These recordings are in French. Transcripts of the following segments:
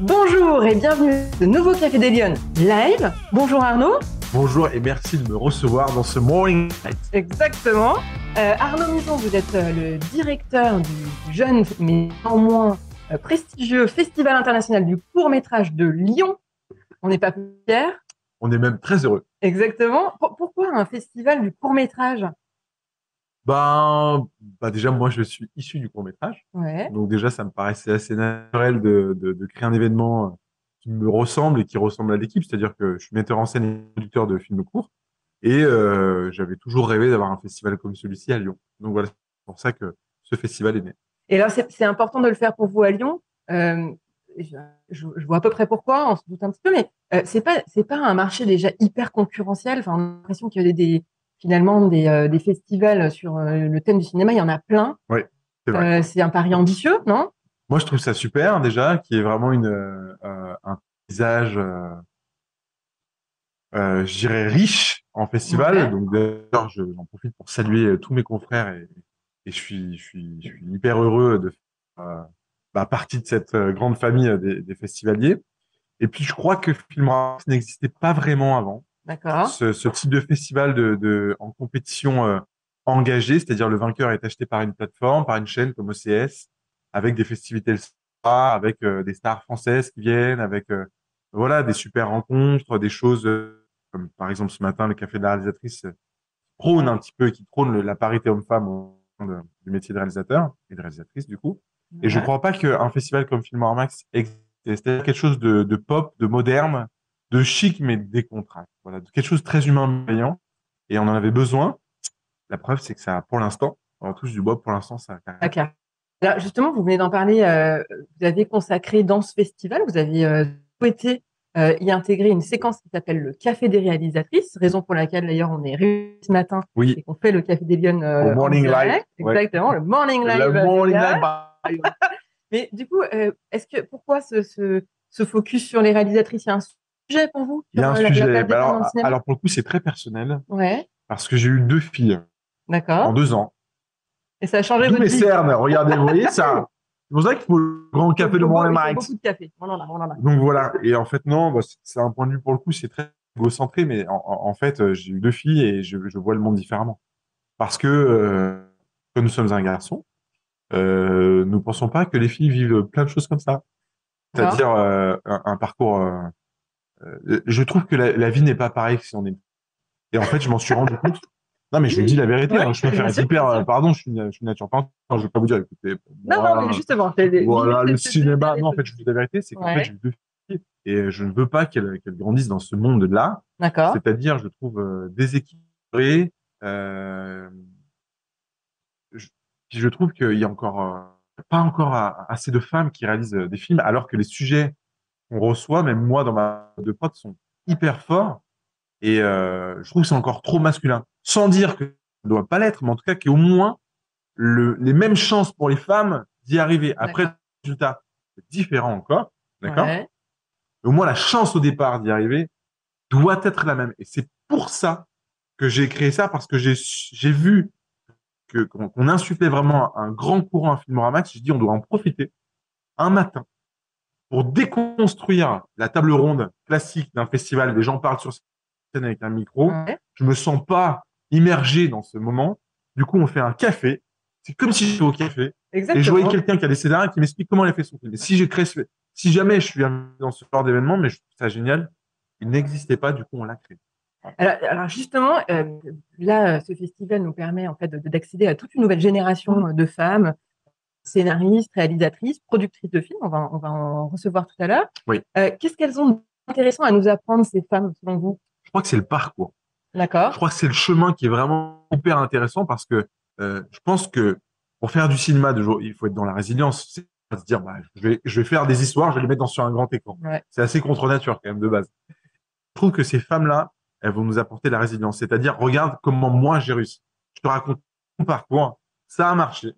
Bonjour et bienvenue de nouveau Café des Lyonnes live. Bonjour Arnaud. Bonjour et merci de me recevoir dans ce Morning Night. Exactement. Euh, Arnaud Mison, vous êtes euh, le directeur du jeune mais néanmoins euh, prestigieux Festival international du court métrage de Lyon. On n'est pas fiers. On est même très heureux. Exactement. P- pourquoi un festival du court métrage Ben, bah déjà, moi, je suis issu du court métrage. Ouais. Donc déjà, ça me paraissait assez naturel de, de, de créer un événement euh, qui me ressemble et qui ressemble à l'équipe. C'est-à-dire que je suis metteur en scène et producteur de films courts. Et euh, j'avais toujours rêvé d'avoir un festival comme celui-ci à Lyon. Donc voilà, c'est pour ça que ce festival est né. Et là, c'est important de le faire pour vous à Lyon. Euh, je, je- je vois à peu près pourquoi, on se doute un petit peu, mais euh, c'est pas c'est pas un marché déjà hyper concurrentiel. Enfin, on a l'impression qu'il y a des, des- finalement des, euh, des festivals sur euh, le thème du cinéma, il y en a plein. c'est vrai. Euh, c'est un pari ambitieux, non? Moi, je trouve ça super déjà, qu'il y ait vraiment une, un paysage, euh, je dirais, riche en festival. Ouais. Donc d'ailleurs, je- j'en profite pour saluer tous mes confrères et, et je, suis, je, suis, je suis hyper heureux de faire euh, bah, partie de cette grande famille des, des festivaliers. Et puis, je crois que Filmora n'existait pas vraiment avant. D'accord. Ce, ce type de festival de, de, en compétition euh, engagée, c'est-à-dire le vainqueur est acheté par une plateforme, par une chaîne comme OCS, avec des festivités le soir, avec euh, des stars françaises qui viennent, avec euh, voilà des super rencontres, des choses euh, comme par exemple ce matin le café de la réalisatrice euh, prône un petit peu, qui prône le- la parité homme-femme de- du métier de réalisateur et de réalisatrice du coup. Et je Ouais. crois pas qu'un festival comme Film Max existe. C'est quelque chose de, de pop, de moderne, de chic, mais décontracté. Voilà, de quelque chose de très humain, bienveillant. Et on en avait besoin. La preuve, c'est que ça, pour l'instant, on touche du bois, pour l'instant, ça. Clair. Alors justement, vous venez d'en parler. euh, vous avez consacré dans ce festival, vous avez euh, souhaité euh, y intégrer une séquence qui s'appelle le Café des réalisatrices, raison pour laquelle d'ailleurs on est réunis ce matin Oui. et qu'on fait le Café des Lyonnes euh, morning live, ouais. Exactement, le morning live. Le morning live, Mais du coup, euh, est-ce que pourquoi ce, ce, ce focus sur les réalisatrices? Il y a un sujet pour vous? Il y a un euh, la- sujet. Bah alors, le pour le coup, c'est très personnel Ouais, parce que j'ai eu deux filles en d'accord. deux ans. Et ça a changé D'où votre mes vie. cernes. Regardez, vous voyez ça? C'est pour ça qu'il faut le grand café faut morning light. beaucoup de café. On en a, on en a. Donc voilà. Et en fait, non, bah, c'est- un point de vue pour le coup, c'est très égocentré, mais en, en- en fait, euh, j'ai eu deux filles et je, je vois le monde différemment. Parce que, euh, comme nous sommes un garçon, euh, nous pensons pas que les filles vivent plein de choses comme ça. C'est-à-dire euh, un, un parcours. Euh, je trouve que la, la vie n'est pas pareille si on est. Et en fait, je m'en suis rendu compte. Non, mais je vous dis la vérité. Ouais, hein, je peux faire hyper. euh, pardon, je suis une, je suis nature peinte. Je vais pas vous dire. Écoutez. Non, voilà. non, mais justement. des- Voilà, le cinéma. Non, en fait, je vous dis la vérité, c'est qu'en Ouais. fait, j'ai eu deux filles et je ne veux pas qu'elles qu'elles grandissent dans ce monde-là. D'accord. C'est-à-dire, je le trouve euh, déséquilibré. Euh, je, puis je trouve qu'il y a encore euh, pas encore assez de femmes qui réalisent des films, alors que les sujets qu'on reçoit, même moi dans ma de potes, sont hyper forts. Et euh, je trouve que c'est encore trop masculin. Sans dire que ça ne doit pas l'être, mais en tout cas qu'il y ait au moins le, les mêmes chances pour les femmes d'y arriver. Après, le résultat, c'est différent encore. D'accord? Ouais. au moins la chance au départ d'y arriver doit être la même. Et c'est pour ça que j'ai créé ça, parce que j'ai vu que qu'on qu'on insufflait vraiment un grand courant à Filmoramax. J'ai dit on doit en profiter un matin pour déconstruire la table ronde classique d'un festival. Les gens parlent sur scène avec un micro. Ouais. Je me sens pas immergé dans ce moment. Du coup, on fait un café. C'est comme si j'étais au café et je Exactement. voyais quelqu'un qui a des scénarios qui m'explique comment il a fait son film. Et si j'ai créé ce, si jamais je suis dans ce genre d'événement, mais je trouve ça génial, il n'existait pas, du coup, on l'a créé. Alors, alors justement, euh, là, ce festival nous permet en fait de- d'accéder à toute une nouvelle génération euh, de femmes, scénaristes, réalisatrices, productrices de films. On va, on va en recevoir tout à l'heure. Oui. Euh, Qu'est-ce qu'elles ont d'intéressant à nous apprendre ces femmes, selon vous? Je crois que c'est le parcours. Je D'accord. crois que c'est le chemin qui est vraiment hyper intéressant parce que euh, je pense que pour faire du cinéma de jour, il faut être dans la résilience. C'est pas se dire, bah, je vais, je vais faire des histoires, je vais les mettre dans, sur un grand écran. Ouais. C'est assez contre nature quand même de base. Je trouve que ces femmes-là, elles vont nous apporter la résilience. C'est-à-dire, regarde comment moi j'ai réussi. Je te raconte mon parcours. Ça a marché.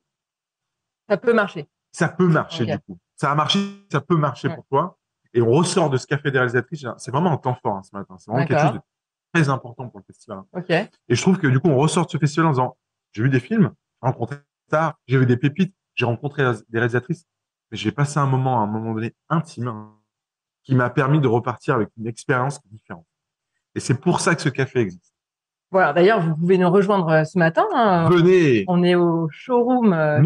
Ça peut marcher. Ça peut marcher du coup. Ça a marché, ça peut marcher Ouais. pour toi. Et on ressort de ce café des réalisatrices. C'est vraiment un temps fort hein, ce matin. C'est vraiment quelque chose de très important pour le festival. Ok. Et je trouve que du coup, on ressort de ce festival en disant, j'ai vu des films, j'ai rencontré des stars, j'ai vu des pépites, j'ai rencontré des réalisatrices, mais j'ai passé un moment, à un moment donné, intime, hein, qui m'a permis de repartir avec une expérience différente. Et c'est pour ça que ce café existe. Voilà, d'ailleurs, vous pouvez nous rejoindre euh, ce matin. hein. Venez, On est au showroom euh,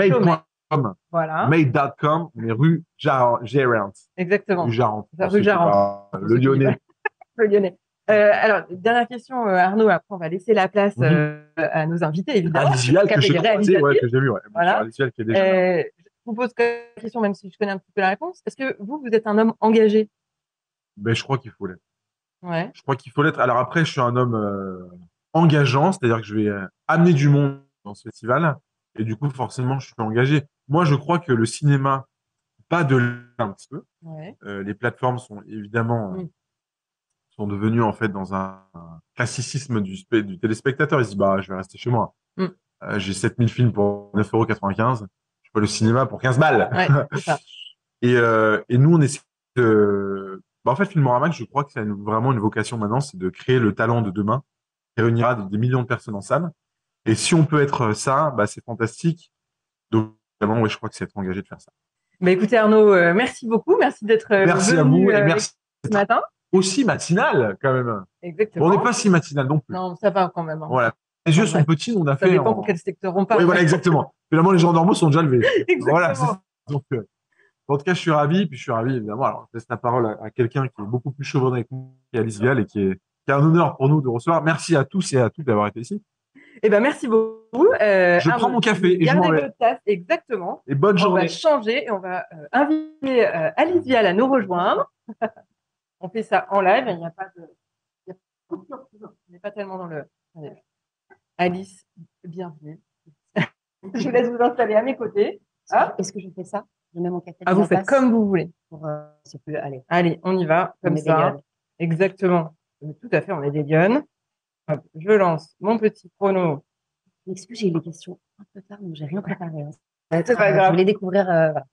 Voilà, made.com, est rue Gérant, exactement. rue Jarente. Rue Le Lyonnais. Le Lyonnais. Euh, alors, dernière question, euh, Arnaud. Après, on va laisser la place Mhm. euh, à nos invités, évidemment. Vial, que ouais, j'ai vu, ouais. Voilà. Qui est déjà là. Je vous pose la question, même si je connais un petit peu la réponse. Est-ce que vous, vous êtes un homme engagé? Ben, je crois qu'il faut l'être. Ouais. Je crois qu'il faut l'être. Alors après, je suis un homme engageant, c'est-à-dire que je vais amener du monde dans ce festival. Et du coup, forcément, je suis engagé. Moi, je crois que le cinéma, pas de là un petit peu. Ouais. Euh, les plateformes sont évidemment sont devenues en fait dans un, un classicisme du, du téléspectateur. Il se dit bah je vais rester chez moi. Mm. Euh, J'ai 7000 films pour 9,95€. Je fais le cinéma pour 15 balles. Ouais, ça. Et, euh, et nous, on essaie de... Bah, en fait, Filmorama, je crois que c'est vraiment une vocation maintenant, c'est de créer le talent de demain, qui réunira des, des millions de personnes en salle. Et si on peut être ça, bah, c'est fantastique. Donc, vraiment, ouais, je crois que c'est être engagé de faire ça. Bah, écoutez, Arnaud, euh, merci beaucoup. Merci d'être euh, Merci à venu vous et euh, merci ce matin. aussi matinal, quand même. Exactement. On n'est pas si matinal non plus. Non, ça va quand même. hein. Voilà. Les yeux sont petits, on a Ça fait. dépend en- pour quel secteur on parle. Oui, voilà, exactement. Finalement, les gens normaux sont déjà levés. Exactement. Voilà. Donc, euh, en tout cas, je suis ravi, puis je suis ravi, évidemment. Alors, je laisse la parole à, à quelqu'un qui est beaucoup plus chevronné que nous, qui est Alice Vial, et qui est, qui est un honneur pour nous de recevoir. Merci à tous et à toutes d'avoir été ici. Eh ben, merci beaucoup. Euh, Je prends mon café et je gardez m'en vais. votre tasse, exactement. Et bonne On journée. va changer et on va euh, inviter euh, Alice Vial à nous rejoindre. on fait ça en live. Il n'y a pas de. il a. On n'est pas tellement dans le. Allez. Alice, bienvenue. je vous laisse vous installer à mes côtés. Ah. Est-ce que je fais ça? Je mets mon café Ah, vous faites comme vous voulez. pour, euh, plus, allez, Allez, on y va, on comme est des ça. Exactement. Tout à fait, on est des lionnes. Hop, je lance mon petit chrono. Excuse, j'ai eu des questions un peu tard, donc j'ai rien préparé. hein. C'est pas Euh, grave. Je voulais découvrir. euh, voilà.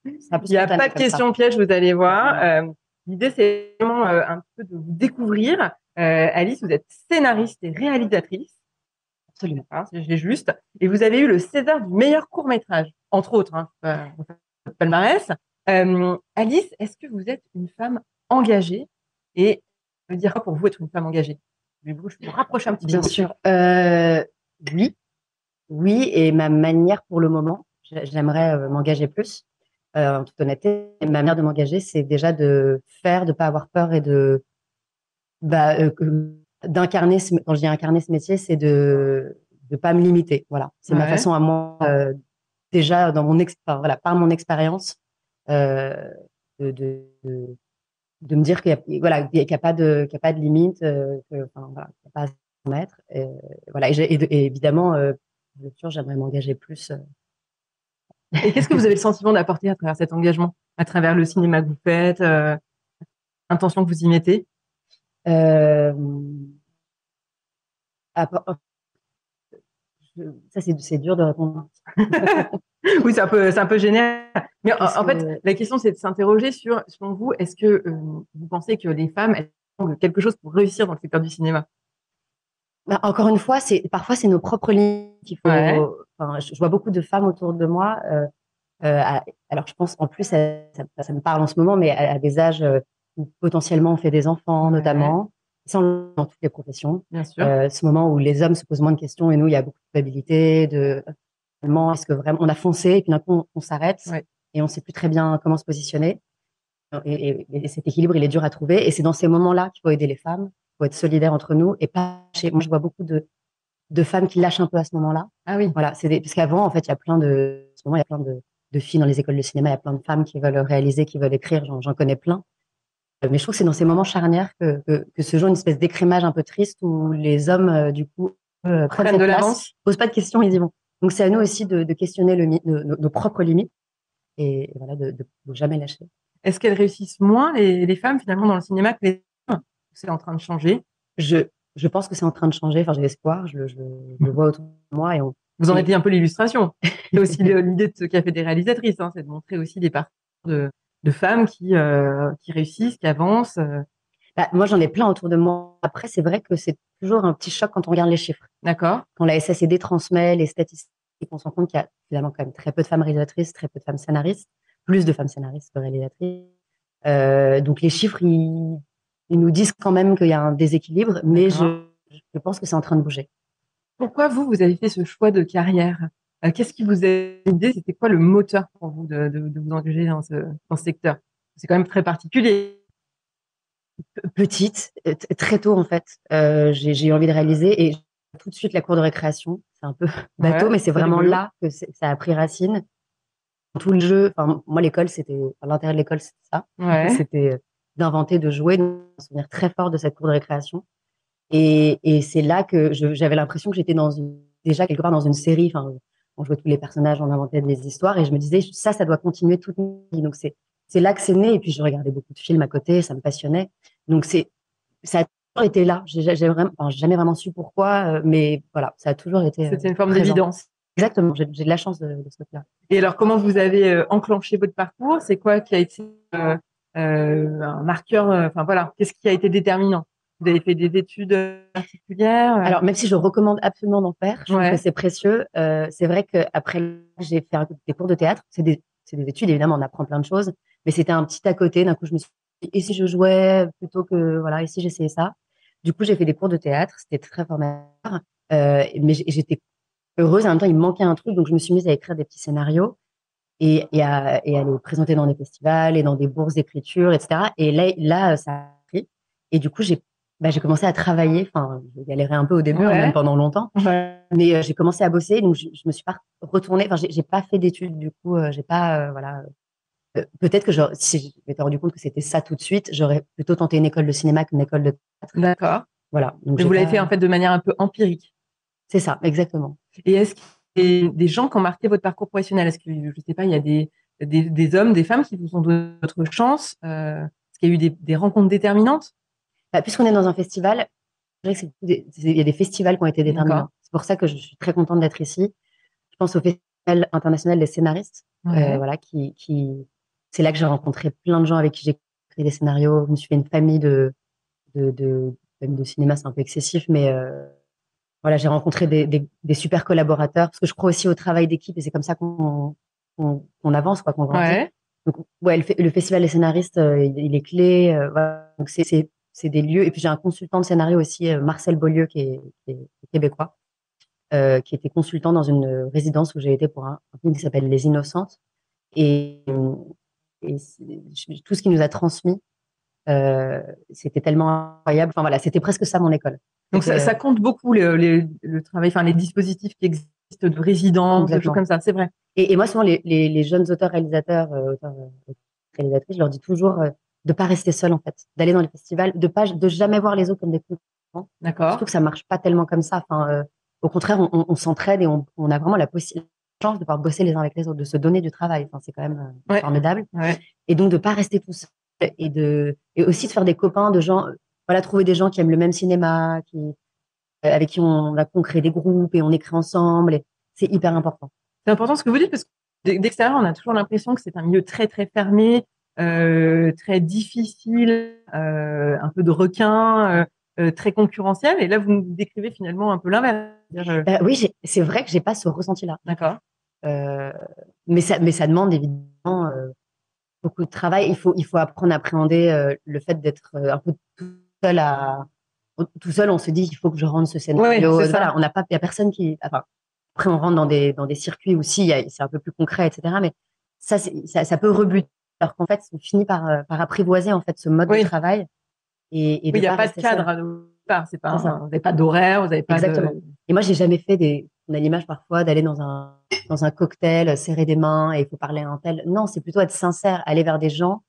Il n'y a pas de comme ça. question piège, vous allez voir. Euh, L'idée, c'est vraiment euh, un peu de vous découvrir. Alice, vous êtes scénariste et réalisatrice. Absolument. Hein, si j'ai juste. Et vous avez eu le César du meilleur court métrage, entre autres. Hein, palmarès. Alice, est-ce que vous êtes une femme engagée? Et ça veut dire quoi pour vous être une femme engagée? Je vous rapprocher un petit Bien peu. sûr. Euh, oui. Oui, et ma manière pour le moment, j'ai- j'aimerais euh, m'engager plus. Euh, en toute honnêteté, ma manière de m'engager, c'est déjà de faire, de pas avoir peur et de bah, euh, d'incarner. ce- Quand je dis incarner ce métier, c'est de de pas me limiter. Voilà, c'est ma façon à moi euh, déjà dans mon voilà, par mon expérience, de, de, de de me dire qu'il y a, voilà, qu'il n'y a pas de, qu'il a pas de limite, euh, que, enfin, voilà, qu'il n'y a pas à se mettre. Et, voilà, et, j'ai- et de- et évidemment, euh, j'aimerais m'engager plus. euh. Et qu'est-ce que vous avez le sentiment d'apporter à travers cet engagement, à travers le cinéma que vous faites, euh, l'intention que vous y mettez? Euh, je- ça, c'est, c'est dur de répondre. Oui, c'est un peu, c'est un peu général. Mais en, que- fait, la question, c'est de s'interroger sur, selon vous, est-ce que euh, vous pensez que les femmes, elles ont quelque chose pour réussir dans le secteur du cinéma? Bah, encore une fois, c'est parfois c'est nos propres limites qu'il faut. Ouais. Enfin, je, je vois beaucoup de femmes autour de moi. euh, euh, à- alors, je pense en plus, ça, ça- ça me parle en ce moment, mais à, à des âges où potentiellement on fait des enfants, Ouais. notamment. Ça, le voit dans toutes les professions. Bien sûr. Ce moment où les hommes se posent moins de questions et nous, il y a beaucoup de culpabilité, de vraiment, est-ce que vraiment on a foncé et puis d'un coup on, on s'arrête Ouais. et on sait plus très bien comment se positionner. Et, et- et cet équilibre, il est dur à trouver. Et c'est dans ces moments-là qu'il faut aider les femmes, il faut être solidaire entre nous et pas lâcher. Moi, je vois beaucoup de, de femmes qui lâchent un peu à ce moment-là. Ah oui. Voilà, c'est des- parce qu'avant, en fait, il y a plein de, en ce moment, il y a plein de, de filles dans les écoles de cinéma, il y a plein de femmes qui veulent réaliser, qui veulent écrire. J'en, j'en connais plein. Euh, Mais je trouve que c'est dans ces moments charnières que, que, que se joue une espèce d'écrémage un peu triste où les hommes, euh, du coup, euh, prennent Prennent de place, l'avance. posent pas de questions, ils y vont. Donc c'est à nous aussi de, de questionner le, nos, propres limites et voilà, de, de jamais lâcher. Est-ce qu'elles réussissent moins, les, les femmes, finalement, dans le cinéma que les hommes? C'est en train de changer? Je, je pense que c'est en train de changer. Enfin, j'ai l'espoir. Je, je, je le vois autour de moi et on, Vous en êtes un peu l'illustration. C'est aussi l'idée de ce qu'a fait des réalisatrices, hein, c'est de montrer aussi des parcours de, de femmes qui, euh, qui réussissent, qui avancent. euh. Bah, moi, j'en ai plein autour de moi. Après, c'est vrai que c'est toujours un petit choc quand on regarde les chiffres. D'accord Quand la SSCD transmet les statistiques, on se rend compte qu'il y a finalement quand même très peu de femmes réalisatrices, très peu de femmes scénaristes, plus de femmes scénaristes que réalisatrices. donc les chiffres, ils, ils, nous disent quand même qu'il y a un déséquilibre, mais je, je pense que c'est en train de bouger. Pourquoi vous, vous avez fait ce choix de carrière? Qu'est-ce qui vous a aidé? C'était quoi le moteur pour vous de, de, de vous engager dans ce, dans ce secteur? C'est quand même très particulier. Petite, très tôt en fait, euh, j'ai eu envie de réaliser et tout de suite la cour de récréation. C'est un peu bateau, mais c'est vraiment là que ça a pris racine. Tout le jeu, enfin moi l'école c'était, l'intérêt de l'école c'était ça, ouais. c'était d'inventer, de jouer, un souvenir très fort de cette cour de récréation. Et, et c'est là que j'avais l'impression que j'étais dans une, déjà quelque part dans une série. Enfin, on jouait tous les personnages, on inventait des histoires, et je me disais ça, ça doit continuer toute ma vie. Donc c'est c'est là que c'est né. Et puis je regardais beaucoup de films à côté, ça me passionnait. Donc c'est ça a toujours été là. J'ai vraiment, enfin, jamais vraiment su pourquoi, euh, mais voilà, ça a toujours été. Euh, C'était une forme d'évidence. Exactement. J'ai de la chance de, de ce côté-là. Et alors, comment vous avez euh, enclenché votre parcours? C'est quoi qui a été un marqueur Enfin voilà, qu'est-ce qui a été déterminant? Vous avez fait des études particulières Alors, même si je recommande absolument d'en faire, je trouve que c'est précieux. Euh, c'est vrai qu'après, j'ai fait des cours de théâtre. C'est des, des, études, évidemment, on apprend plein de choses. Mais c'était un petit à côté. D'un coup, je me suis et si je jouais plutôt que, voilà, et si j'essayais ça? Du coup, j'ai fait des cours de théâtre. C'était très formateur. Euh, mais j'étais heureuse. En même temps, il me manquait un truc. Donc, je me suis mise à écrire des petits scénarios et, et, à, et à les présenter dans des festivals et dans des bourses d'écriture, etc. Et là, là, ça a pris. Et du coup, j'ai bah, j'ai commencé à travailler. Enfin, j'ai galéré un peu au début, hein, même pendant longtemps. Mais euh, j'ai commencé à bosser, donc je, je, me suis pas retournée. Enfin, j'ai pas fait d'études, du coup, euh, j'ai pas, euh, voilà. Peut-être que si je m'étais rendu compte que c'était ça tout de suite, j'aurais plutôt tenté une école de cinéma qu'une école de théâtre. D'accord. Voilà. Donc, vous l'avez fait en fait de manière un peu empirique. C'est ça, exactement. Et est-ce qu'il y a des gens qui ont marqué votre parcours professionnel? Est-ce que je sais pas, il y a des, des, des hommes, des femmes qui vous ont donné votre chance Est-ce qu'il y a eu des, des rencontres déterminantes? Bah, puisqu'on est dans un festival, il y a des festivals qui ont été déterminants. C'est pour ça que je suis très contente d'être ici. Je pense au Festival international des scénaristes, euh, voilà, qui, qui c'est là que j'ai rencontré plein de gens avec qui j'ai écrit des scénarios. Je me suis fait une famille de de, de, de cinéma, c'est un peu excessif, mais euh, voilà, j'ai rencontré des, des, des, super collaborateurs parce que je crois aussi au travail d'équipe et c'est comme ça qu'on qu'on avance, quoi, qu'on grandit. Ouais. Donc, ouais, le, le, festival des scénaristes, euh, il, est clé. Euh, voilà. Donc, c'est c'est des lieux. Et puis j'ai un consultant de scénario aussi, euh, Marcel Beaulieu, qui est, qui est québécois, euh, qui était consultant dans une résidence où j'ai été pour un, film qui s'appelle Les Innocentes. Et, et tout ce qu'il nous a transmis, euh, c'était tellement incroyable. Enfin voilà, c'était presque ça mon école. Donc ça, ça, compte beaucoup le, le, le, travail, enfin les dispositifs qui existent de résidence, des choses comme ça, c'est vrai. Et, et, moi souvent les, les, les jeunes auteurs réalisateurs, euh, auteurs réalisatrices, je leur dis toujours de pas rester seul en fait, d'aller dans les festivals, de pas de jamais voir les autres comme des concurrents. D'accord. Surtout que ça marche pas tellement comme ça. Enfin, euh, au contraire, on, on, s'entraide et on, on, a vraiment la chance de pouvoir bosser les uns avec les autres, de se donner du travail. Enfin, c'est quand même euh, formidable. Ouais. Et donc de pas rester tout seul et de et aussi de faire des copains, de gens, voilà, trouver des gens qui aiment le même cinéma, qui euh, avec qui on va créer des groupes et on écrit ensemble. C'est hyper important. C'est important ce que vous dites parce que d'extérieur, on a toujours l'impression que c'est un milieu très très fermé, euh, très difficile, euh, un peu de requin, euh, très concurrentiel. Et là, vous nous décrivez finalement un peu l'inverse. oui, c'est vrai que j'ai pas ce ressenti-là. D'accord. Mais ça, mais ça demande évidemment beaucoup de travail. Il faut, il faut apprendre à appréhender le fait d'être un peu tout seul à, tout seul, on se dit il faut que je rende ce scénario. voilà, on n'a pas, il y a personne qui, enfin, après on rentre dans des dans des circuits aussi, c'est un peu plus concret, etc. Mais ça, ça, ça peut rebuter alors qu'en fait, on finit par, euh, par apprivoiser en fait ce mode de travail. Et, et il n'y a pas de cadre à part. C'est pas, vous n'avez pas d'horaire, vous n'avez pas Exactement. Et moi, j'ai jamais fait des. On a l'image parfois d'aller dans un dans un cocktail, serrer des mains et il faut parler à un tel. Non, c'est plutôt être sincère, aller vers des gens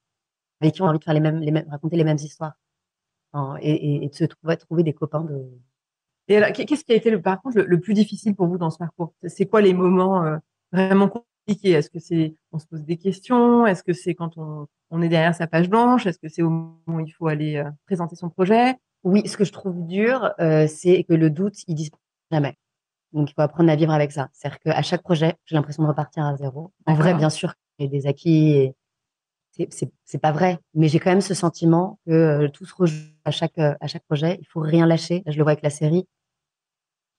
avec qui on a envie de faire les mêmes, les mêmes raconter les mêmes histoires et, et, de se trouver trouver des copains de. Et alors, qu'est-ce qui a été le par contre le, plus difficile pour vous dans ce parcours? C'est quoi les moments euh, vraiment est-ce que c'est on se pose des questions? Est-ce que c'est quand on, on, est derrière sa page blanche? Est-ce que c'est au moment où il faut aller euh, présenter son projet? Oui, ce que je trouve dur, euh, c'est que le doute, il disparaît jamais. Donc il faut apprendre à vivre avec ça. C'est-à-dire qu'à chaque projet, j'ai l'impression de repartir à zéro. En vrai, bien sûr, il y a des acquis. Et c'est pas vrai, mais j'ai quand même ce sentiment que euh, tout se rejoue à chaque à chaque projet. Il faut rien lâcher. je le vois avec la série.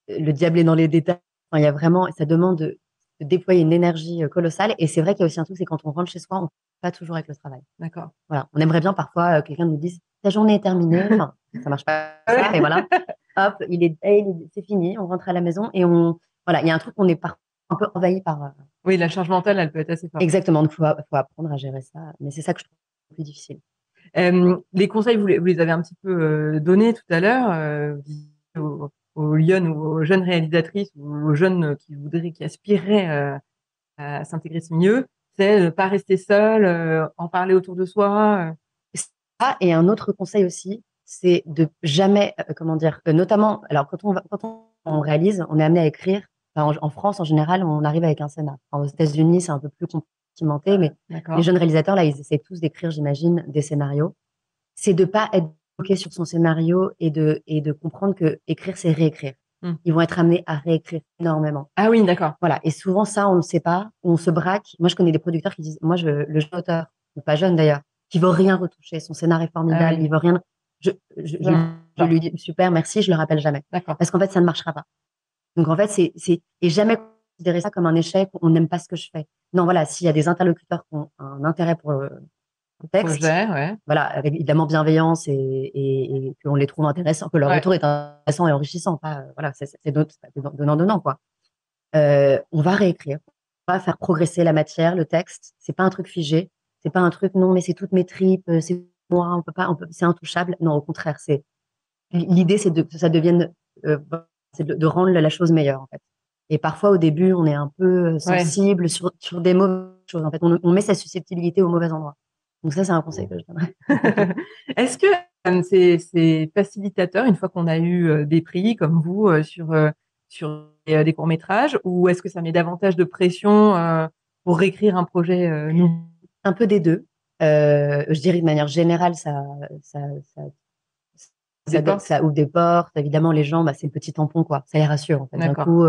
Le diable est dans les détails. Enfin, il y a vraiment, ça demande déployer une énergie colossale. Et c'est vrai qu'il y a aussi un truc, c'est quand on rentre chez soi, on pas toujours avec le travail. D'accord. Voilà. On aimerait bien parfois que quelqu'un nous dise ta journée est terminée. Enfin, ça marche pas. Et voilà. Hop, il est, c'est fini. On rentre à la maison et on, voilà, il y a un truc qu'on est un peu envahi par. Oui, la charge mentale, elle peut être assez forte. Exactement. Donc, faut, faut apprendre à gérer ça. Mais c'est ça que je trouve le plus difficile. Euh, les conseils, vous les, vous les, avez un petit peu euh, donnés tout à l'heure euh, aux, aux Lyon ou aux jeunes réalisatrices ou aux jeunes qui voudraient, qui aspireraient à s'intégrer ce milieu. C'est ne pas rester seul, en parler autour de soi. Ah, et un autre conseil aussi, c'est de jamais, comment dire, notamment, alors quand on, va, quand on, réalise, on est amené à écrire. en, en, France, en général, on arrive avec un scénario. aux États-Unis, c'est un peu plus compliqué, mais les jeunes réalisateurs, là, ils essaient tous d'écrire, j'imagine, des scénarios. C'est de pas être bloqué sur son scénario et de, et de comprendre que écrire, c'est réécrire. Hmm. Ils vont être amenés à réécrire énormément. Ah oui, d'accord. Voilà. Et souvent, ça, on ne sait pas. On se braque. Moi, je connais des producteurs qui disent, moi, je, le jeune auteur, pas jeune d'ailleurs, qui veut rien retoucher. Son scénario est formidable. Ah il veut rien. Je, je, je, lui dis super, merci. Je le rappelle jamais. D'accord. Parce qu'en fait, ça ne marchera pas. Donc en fait, c'est, et jamais considérer ça comme un échec. On n'aime pas ce que je fais. Non, voilà. S'il y a des interlocuteurs qui ont un intérêt pour le, texte, Projet, ouais. voilà, avec évidemment bienveillance et, et, et qu'on les trouve intéressants, que leur retour est intéressant et enrichissant. Pas, voilà, c'est, c'est donnant donnant quoi. Euh, on va réécrire, on va faire progresser la matière, le texte. C'est pas un truc figé. C'est pas un truc non, mais c'est toutes mes tripes, c'est moi, on peut pas, on peut, c'est intouchable. Non, au contraire, c'est l'idée, c'est de, que ça devienne, euh, c'est de, rendre la chose meilleure en fait. Et parfois, au début, on est un peu sensible sur, sur des mauvaises choses. En fait, on, on, met sa susceptibilité au mauvais endroit. Donc ça, c'est un conseil que je donnerais. Est-ce que euh, c'est facilitateur une fois qu'on a eu euh, des prix comme vous euh, sur sur des courts métrages, ou est-ce que ça met davantage de pression pour réécrire un projet Un peu des deux. Je dirais de manière générale, ça ça ça ça, ça, ouvre des portes. Évidemment, les gens, bah, c'est le petit tampon, quoi. Ça les rassure. En fait. D'un coup,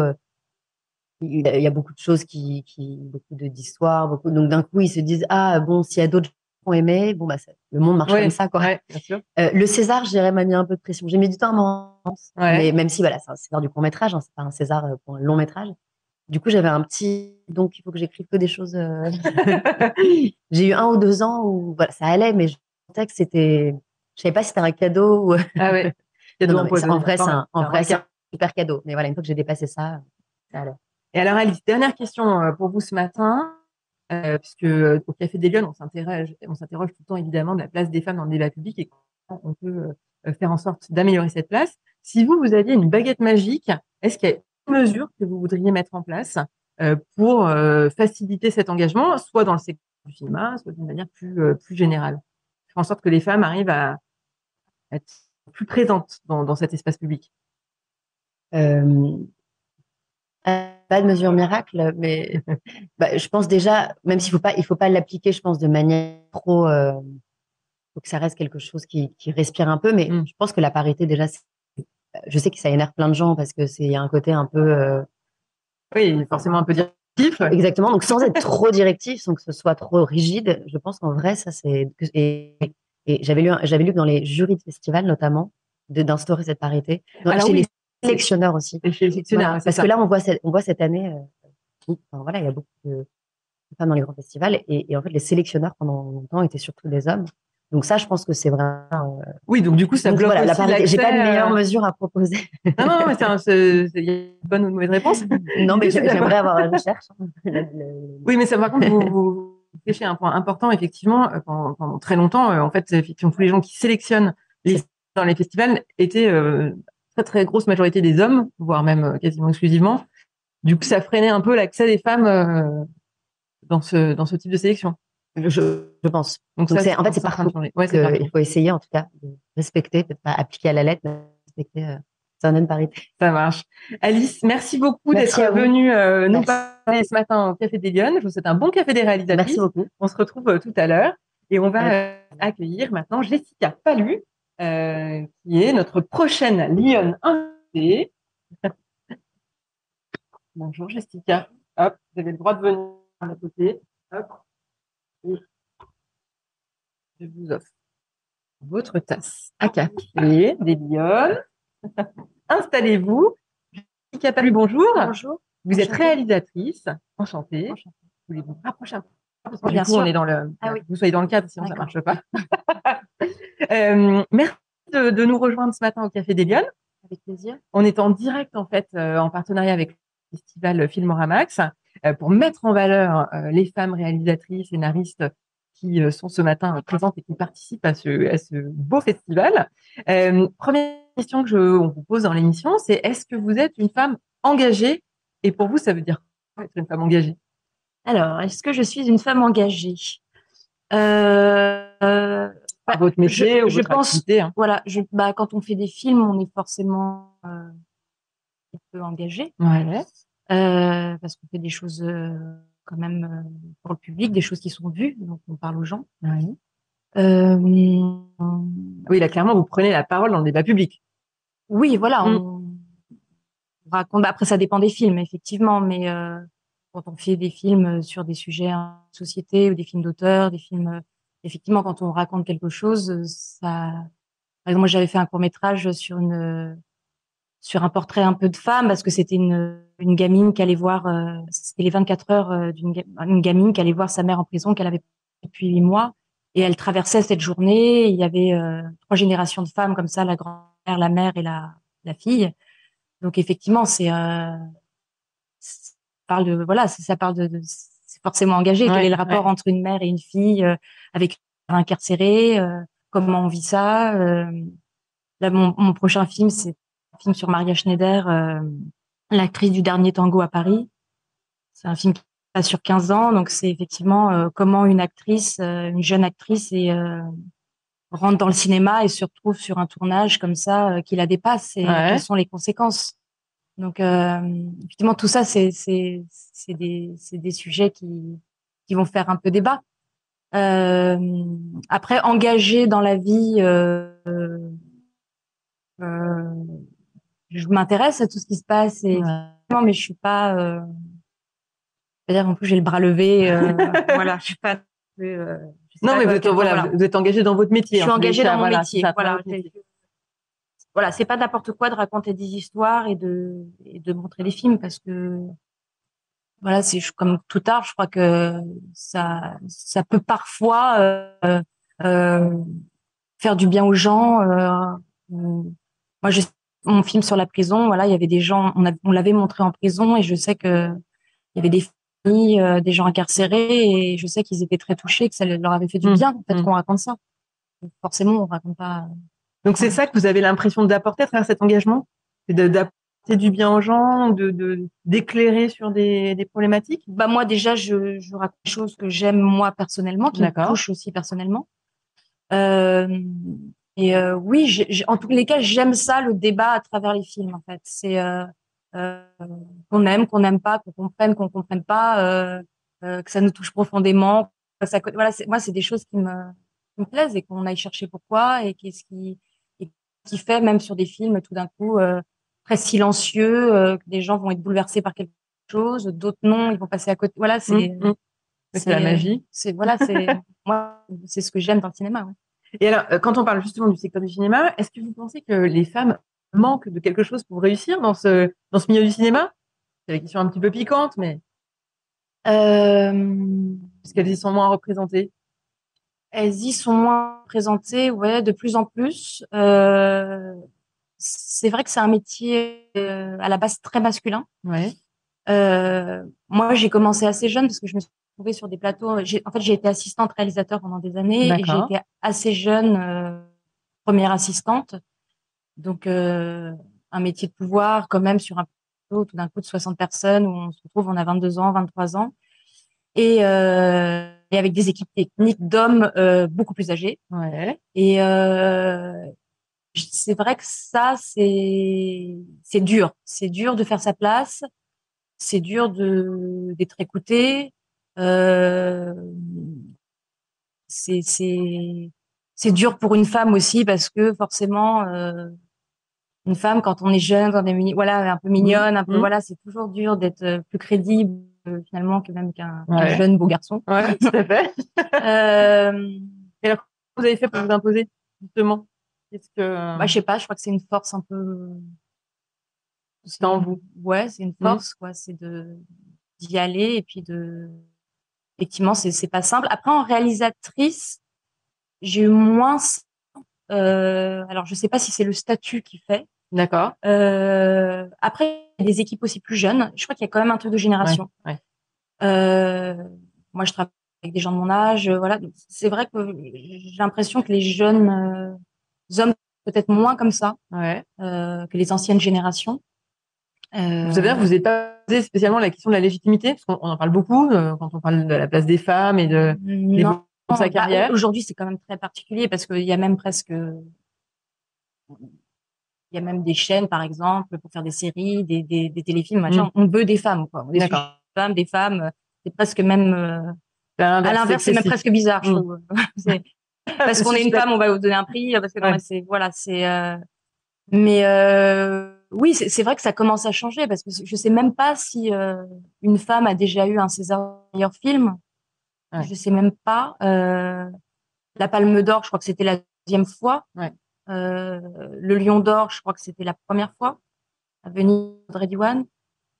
il y a beaucoup de choses qui, qui beaucoup d'histoires, beaucoup. Donc d'un coup, ils se disent ah bon, s'il y a d'autres ont aimé, bon bah le monde marche comme ça, quoi. Ouais, bien sûr. Euh, le César, je dirais, m'a mis un peu de pression. J'ai mis du temps à m'en mais même si voilà, c'est un César du court métrage, hein, c'est pas un César euh, pour un long métrage. Du coup, j'avais un petit, donc il faut que j'écrive que des choses. Euh... J'ai eu un ou deux ans où voilà, ça allait, mais je sentais que c'était, je savais pas si c'était un cadeau ou. Ah ouais. non, en vrai, c'est un, en vrai, c'est un super cadeau. Mais voilà, une fois que j'ai dépassé ça, ça allait. Et alors Alice, dernière question euh, pour vous ce matin, euh, puisque euh, au Café des Lyonnes, on s'interroge, on s'interroge tout le temps évidemment de la place des femmes dans le débat public et comment on peut euh, faire en sorte d'améliorer cette place. Si vous, vous aviez une baguette magique, est-ce qu'il y a une mesure que vous voudriez mettre en place euh, pour faciliter cet engagement, soit dans le secteur du cinéma, soit d'une manière plus, plus générale? Faire en sorte que les femmes arrivent à être plus présentes dans, dans cet espace public? Euh, pas de mesure miracle, mais bah, je pense déjà, même s'il faut pas, il faut pas l'appliquer, je pense de manière trop, euh, faut que ça reste quelque chose qui, qui respire un peu, mais mm. je pense que la parité déjà, je sais que ça énerve plein de gens parce que c'est un côté un peu, euh, oui, forcément un peu directif. Exactement. Donc sans être trop directif, sans que ce soit trop rigide, je pense qu'en vrai ça c'est et, et j'avais lu, j'avais lu que dans les jurys de festival notamment d'instaurer cette parité. Alors, chez les sélectionneurs aussi. parce que là, on voit cette, on voit cette année, euh, voilà, il y a beaucoup de femmes dans les grands festivals et, en fait, les sélectionneurs pendant longtemps étaient surtout des hommes. Donc ça, je pense que c'est vraiment. Euh, oui, donc du coup, ça bloque voilà, J'ai pas de meilleure euh, mesure à proposer. Non, non, mais c'est il y a une bonne ou une mauvaise réponse. non, mais j'aimerais avoir la recherche. oui, mais ça, par contre, vous, vous pêchez un point important, effectivement, pendant, pendant très longtemps, en fait, effectivement, tous les gens qui sélectionnent les, dans les festivals étaient très très grosse majorité des hommes, voire même euh, quasiment exclusivement. Du coup, ça freinait un peu l'accès des femmes euh, dans ce dans ce type de sélection. Je, je pense. Donc, Donc ça, en fait, c'est partout. Ouais, il faut essayer, en tout cas, de respecter, peut-être pas appliquer à la lettre, mais respecter euh. Ça marche. Alice, merci beaucoup d'être venue euh, nous parler ce matin au Café des Lyonnes. Je vous souhaite un bon Café des réalisatrices. Merci beaucoup. On se retrouve euh, tout à l'heure et on va accueillir maintenant Jessica Palu, euh, qui est notre prochaine Lyon invitée. Bonjour Jessica. Hop, vous avez le droit de venir à côté. Hop. Je vous offre votre tasse à café des. Installez-vous. Bonjour. Bonjour. Vous êtes réalisatrice, enchantée. Enchantée. Vous voulez vous rapprocher un peu parce que Bien du coup, sûr. on est dans le. Ah oui. Vous soyez dans le cadre, sinon ça D'accord. marche pas. Euh, merci de, de nous rejoindre ce matin au Café des. Avec plaisir. On est en direct en fait euh, en partenariat avec le festival Filmoramax pour mettre en valeur euh, les femmes réalisatrices, scénaristes qui euh, sont ce matin présentes et qui participent à ce, à ce beau festival. Euh, première question que je on vous pose dans l'émission, c'est est-ce que vous êtes une femme engagée? Et pour vous, ça veut dire quoi être une femme engagée? Alors, est-ce que je suis une femme engagée? Euh, euh, Par votre métier je- ou je votre pense- activité hein Voilà, je, bah, quand on fait des films, on est forcément euh, un peu engagé Ouais. Euh, parce qu'on fait des choses euh, quand même euh, pour le public, des choses qui sont vues, donc on parle aux gens. Euh, Oui, là clairement, vous prenez la parole dans le débat public. oui, voilà, Mm. on, on raconte. bah, Après, ça dépend des films, effectivement, mais euh, quand on fait des films sur des sujets en société ou des films d'auteur, des films, effectivement, quand on raconte quelque chose, ça. Par exemple, moi, j'avais fait un court métrage sur une sur un portrait un peu de femme parce que c'était une une gamine qui allait voir, euh, c'était les 24 heures euh, d'une ga- une gamine qui allait voir sa mère en prison qu'elle avait depuis huit mois et elle traversait cette journée. Il y avait euh, trois générations de femmes comme ça, la grand-mère, la mère et la la fille. Donc effectivement, c'est euh, ça parle de voilà, ça parle de, de- c'est forcément engagé. Quel est le rapport ouais. entre une mère et une fille euh, avec un incarcéré euh, Comment on vit ça euh, Là, mon, mon prochain film, c'est film sur Maria Schneider, euh, l'actrice du dernier tango à Paris. C'est un film qui passe sur 15 ans, donc c'est effectivement euh, comment une actrice, euh, une jeune actrice, et, rentre dans le cinéma et se retrouve sur un tournage comme ça qui la dépasse et Ouais. quelles sont les conséquences. Donc effectivement tout ça c'est des des sujets qui qui vont faire un peu débat. Euh, après engagé dans la vie, euh, euh, je m'intéresse à tout ce qui se passe et non, mais je suis pas. Euh... C'est-à-dire en plus j'ai le bras levé. Euh, voilà, je suis pas. Euh, je Non, pas mais vous êtes, voilà, vous êtes engagé dans votre métier. je suis engagée dans mon voilà, métier. Voilà, voilà, c'est pas n'importe quoi de raconter des histoires et de et de montrer des films parce que voilà, c'est je- comme tout art, je crois que ça ça peut parfois euh, euh, faire du bien aux gens. euh, moi, je mon film sur la prison, voilà, il y avait des gens, on, a- on l'avait montré en prison et je sais que il y avait des familles, euh, des gens incarcérés et je sais qu'ils étaient très touchés, que ça leur avait fait du Mm. bien en fait Mm. qu'on raconte ça. Donc, forcément, on raconte pas. Donc c'est ça que vous avez l'impression d'apporter à travers cet engagement, c'est d'apporter du bien aux gens, de de- d'éclairer sur des, des problématiques? Bah moi déjà je, je raconte des choses que j'aime moi personnellement, qui me touchent aussi personnellement. Euh, et euh, oui, j'ai- j'ai- en tous les cas j'aime ça le débat à travers les films en fait. C'est euh, euh, qu'on aime, qu'on n'aime pas, qu'on comprenne, qu'on comprenne pas, euh, euh, que ça nous touche profondément. Ça, voilà, c'est- moi c'est des choses qui me, qui me plaisent et qu'on aille chercher pourquoi et qu'est-ce qui, et qui fait même sur des films tout d'un coup euh, très silencieux, euh, que des gens vont être bouleversés par quelque chose, d'autres non, ils vont passer à côté. Voilà, c'est Mm, mm. C'est la magie. C'est voilà, c'est moi, c'est ce que j'aime dans le cinéma. ouais. Et alors, euh, quand on parle justement du secteur du cinéma, est-ce que vous pensez que les femmes manquent de quelque chose pour réussir dans ce dans ce milieu du cinéma? C'est une question un petit peu piquante, mais Euh, parce qu'elles y sont moins représentées? elles y sont moins présentées, ouais, de plus en plus. Euh, c'est vrai que c'est un métier euh, à la base très masculin. Ouais. Euh, moi, j'ai commencé assez jeune parce que je me suis retrouvée sur des plateaux. En fait, j'ai été assistante réalisateur pendant des années et j'ai été assez jeune euh, première assistante. Donc, euh, un métier de pouvoir quand même sur un plateau tout d'un coup de 60 personnes où on se retrouve, on a 22 ans, 23 ans. Et, euh, et avec des équipes techniques d'hommes beaucoup plus âgés. Ouais. Et c'est vrai que ça, c'est c'est dur. C'est dur de faire sa place. C'est dur de d'être écouté. Euh, c'est c'est c'est dur pour une femme aussi parce que forcément, euh, une femme quand on est jeune, quand on est voilà un peu mignonne, un peu Mhm. voilà, c'est toujours dur d'être euh, plus crédible finalement que même qu'un jeune beau garçon. Ouais, tout à fait. Euh, vous avez fait pour vous imposer justement? Qu'est-ce que Bah, je sais pas, je crois que c'est une force un peu. C'est en vous. Ouais, c'est une force, quoi. C'est de d'y aller et puis de. Effectivement, c'est c'est pas simple. Après, en réalisatrice, j'ai eu moins. Euh, alors, je sais pas si c'est le statut qui fait. D'accord. Euh, après, il y a des équipes aussi plus jeunes. Je crois qu'il y a quand même un truc de génération. Ouais, ouais. Euh, moi, je travaille avec des gens de mon âge. Voilà, Donc, c'est vrai que j'ai l'impression que les jeunes euh, hommes peut-être moins comme ça Ouais. que les anciennes générations. Euh, Vous savez, vous n'êtes pas posé spécialement la question de la légitimité, parce qu'on on en parle beaucoup euh, quand on parle de la place des femmes et de non, de sa bah, carrière. Aujourd'hui, c'est quand même très particulier parce qu'il y a même presque, il y a même des chaînes, par exemple, pour faire des séries, des, des, des téléfilms, machin. Mm. On veut des femmes, quoi. Des femmes, des femmes. C'est presque même, euh, à l'inverse, c'est même presque bizarre, je Mm. trouve. Parce qu'on est une femme, on va vous donner un prix, parce que non, Ouais. c'est voilà, c'est. euh, Mais euh, oui, c'est vrai que ça commence à changer parce que je sais même pas si euh, une femme a déjà eu un César meilleur film. Ouais. Je sais même pas. Euh, la Palme d'Or, je crois que c'était la deuxième fois. Ouais. Euh, le Lion d'Or, je crois que c'était la première fois. À Venise, Audrey Diwan.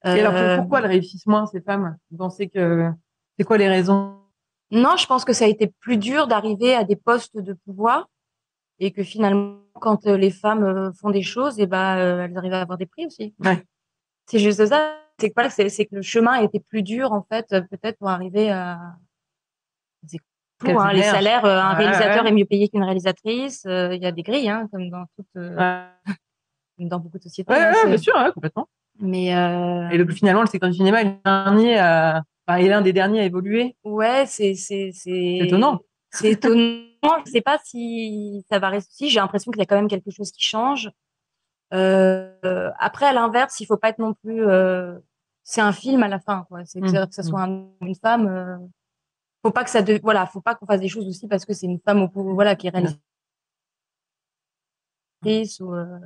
Et alors, Euh, pourquoi elles réussissent moins, ces femmes? Vous pensez que c'est quoi les raisons? Non, je pense que ça a été plus dur d'arriver à des postes de pouvoir et que finalement, quand euh, les femmes euh, font des choses, et ben, euh, elles arrivent à avoir des prix aussi. Ouais. C'est juste ça. C'est que, voilà, c'est c'est que le chemin a été plus dur, en fait, peut-être pour arriver à. C'est hein, les salaire. salaires. un réalisateur ouais. est mieux payé qu'une réalisatrice. Il y a des grilles, hein, comme dans toute, dans beaucoup de sociétés. ouais, hein, bien sûr, ouais, complètement. Mais euh, Et le, finalement, le secteur du cinéma est le dernier à, enfin, est l'un des derniers à évoluer. Ouais, c'est c'est c'est C'est étonnant. C'est étonnant. Je sais pas si ça va rester. J'ai l'impression qu'il y a quand même quelque chose qui change. Euh, après, à l'inverse, il faut pas être non plus. euh, c'est un film à la fin, quoi. C'est que, Mm. que ça soit un- une femme. Euh, faut pas que ça. De, voilà, faut pas qu'on fasse des choses aussi parce que c'est une femme au pouvoir, voilà, qui est réalisatrice ou. Euh,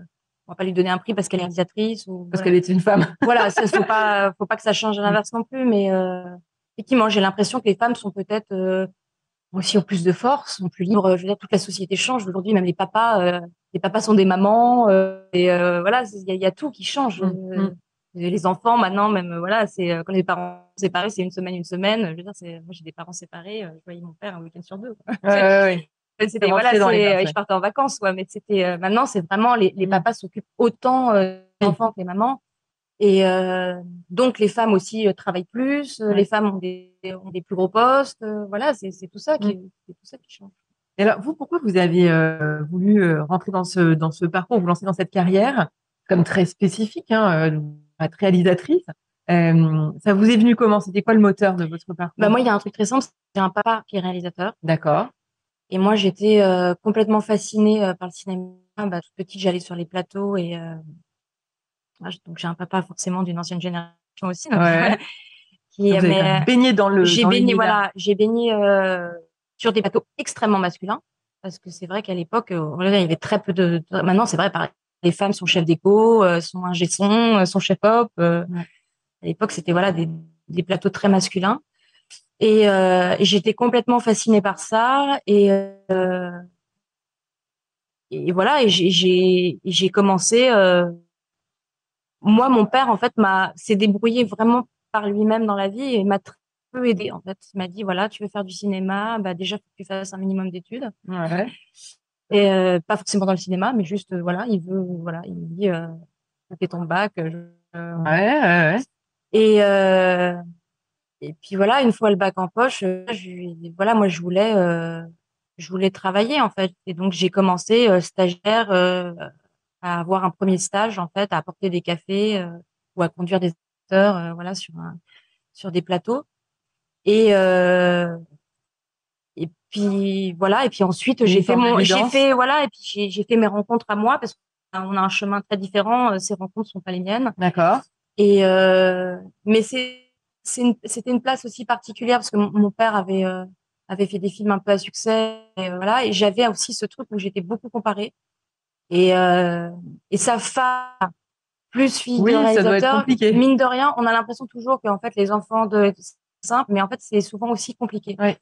on va pas lui donner un prix parce qu'elle est réalisatrice ou. Parce voilà qu'elle est une femme. voilà, ça faut pas, faut pas que ça change à l'inverse non plus, mais euh, effectivement, j'ai l'impression que les femmes sont peut-être euh, aussi ont plus de force, sont plus libres. Je veux dire, toute la société change aujourd'hui, même les papas, euh, les papas sont des mamans, euh, et euh, voilà, il y y a tout qui change. Mm, Euh, Les enfants maintenant, même euh, voilà, c'est euh, quand les parents sont séparés, c'est une semaine, une semaine. Je veux dire, c'est moi j'ai des parents séparés, euh, je voyais mon père un week-end sur deux. Ouais, ouais. C'était voilà, euh, je partais en vacances, ouais, mais c'était euh, maintenant c'est vraiment les, les Mm. papas s'occupent autant euh, des enfants que les mamans, et euh, donc les femmes aussi euh, travaillent plus, euh, Ouais. les femmes ont des ont des plus gros postes, euh, voilà, c'est c'est tout ça qui tout ça qui change. Et alors, vous, pourquoi vous avez euh, voulu rentrer dans ce, dans ce parcours, vous lancer dans cette carrière, comme très spécifique, hein, euh, être réalisatrice euh, Ça vous est venu comment? C'était quoi le moteur de votre parcours? Bah moi il y a un truc très simple, j'ai un papa qui est réalisateur, D'accord. et moi j'étais euh, complètement fascinée euh, par le cinéma. Bah, toute petite j'allais sur les plateaux et donc j'ai un papa forcément d'une ancienne génération aussi, donc, Ouais. qui vous mais, quand même baigné dans le. j'ai baigné voilà j'ai baigné euh, sur des bateaux extrêmement masculins parce que c'est vrai qu'à l'époque euh, il y avait très peu de maintenant c'est vrai pareil les femmes sont chefs d'éco euh, sont ingé son euh, sont chef op euh, Ouais. à l'époque c'était voilà des, des plateaux très masculins et, euh, j'étais complètement fascinée par ça et euh, et voilà et j'ai j'ai et j'ai commencé euh, moi mon père en fait m'a s'est débrouillé vraiment par lui-même dans la vie et m'a très peu aidé en fait il m'a dit voilà tu veux faire du cinéma bah déjà faut que tu fasses un minimum d'études Ouais. et euh, pas forcément dans le cinéma mais juste euh, voilà il veut voilà il me dit euh, fais ton bac euh, je- euh, Ouais, ouais, ouais. et euh, et puis voilà une fois le bac en poche je voilà moi je voulais euh, je voulais travailler en fait et donc j'ai commencé stagiaire euh, à avoir un premier stage en fait à apporter des cafés euh, ou à conduire des acteurs euh, voilà sur un, sur des plateaux. Et euh, et puis voilà et puis ensuite j'ai fait mon j'ai fait voilà et puis j'ai fait mes rencontres à moi parce qu'on a un chemin très différent ces rencontres sont pas les miennes. D'accord. et mais c'est une- c'était une place aussi particulière parce que mon, mon père avait avait fait des films un peu à succès et voilà et j'avais aussi ce truc où j'étais beaucoup comparée et euh, et sa femme plus fille Oui, de réalisateur mine de rien on a l'impression toujours qu'en fait les enfants de simple mais en fait c'est souvent aussi compliqué Ouais.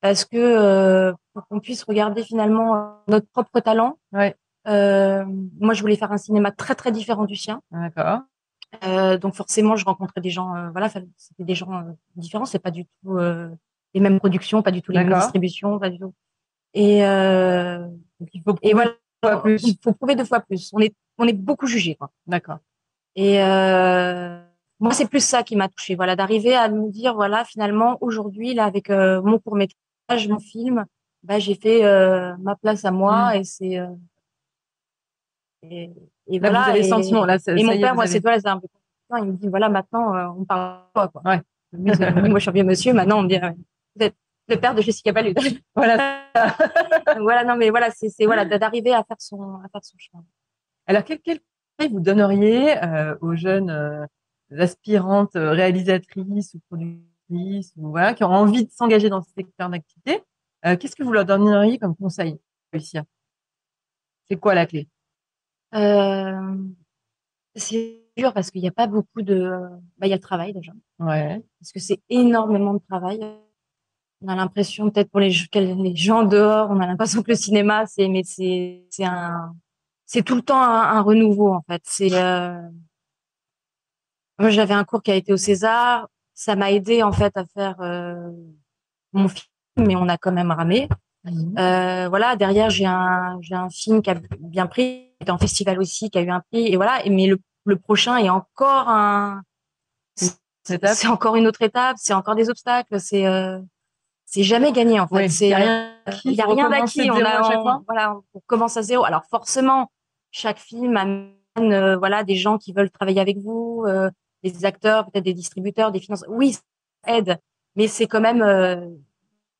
parce que euh, pour qu'on puisse regarder finalement euh, notre propre talent Ouais. euh, moi je voulais faire un cinéma très très différent du sien D'accord. Euh, donc forcément, je rencontrais des gens, euh, voilà, c'était des gens différents. C'est pas du tout euh, les mêmes productions, pas du tout les mêmes distributions, pas du tout. Et, euh, il faut et voilà, plus. il faut prouver deux fois plus. On est, on est beaucoup jugé. D'accord. Et moi, c'est plus ça qui m'a touché, voilà, d'arriver à nous dire, voilà, finalement, aujourd'hui, là, avec mon court métrage, mon film, bah, j'ai fait ma place à moi, mmh. et c'est et, et là, voilà. Vous avez et, sentiment, là, et mon père, moi, c'est toi, c'est un peu il me dit, voilà, maintenant, euh, on parle pas, quoi. Ouais. moi, je suis un vieux monsieur, maintenant, on me dit, vous êtes le père de Jessica Balud. voilà. voilà, non, mais voilà, c'est, voilà, d'arriver à faire son, à faire son chemin. Alors, quel, quel conseil vous donneriez euh, aux jeunes euh, aspirantes euh, réalisatrices ou productrices ou voilà, qui ont envie de s'engager dans ce secteur d'activité? Euh, qu'est-ce que vous leur donneriez comme conseil, Lucia? C'est quoi la clé? C'est dur parce qu'il n'y a pas beaucoup de. Bah, il y a le travail déjà. Ouais. Parce que c'est énormément de travail. On a l'impression, peut-être pour les, les gens dehors, on a l'impression que le cinéma, c'est, mais c'est, c'est un, c'est tout le temps un, renouveau en fait. C'est. Euh... Moi, j'avais un cours qui a été au César. Ça m'a aidé en fait à faire euh, mon film, mais on a quand même ramé. Mmh. Euh, voilà, derrière j'ai un j'ai un film qui a bien pris, qui était en festival aussi, qui a eu un prix et voilà. Mais le le prochain est encore un, c'est encore une autre étape, c'est encore des obstacles, c'est euh, c'est jamais gagné en fait. Il y a rien, y a rien d'acquis. On a, voilà, on commence à zéro. Alors forcément, chaque film amène euh, voilà des gens qui veulent travailler avec vous, euh, des acteurs, peut-être des distributeurs, des finances. Oui, ça aide, mais c'est quand même euh,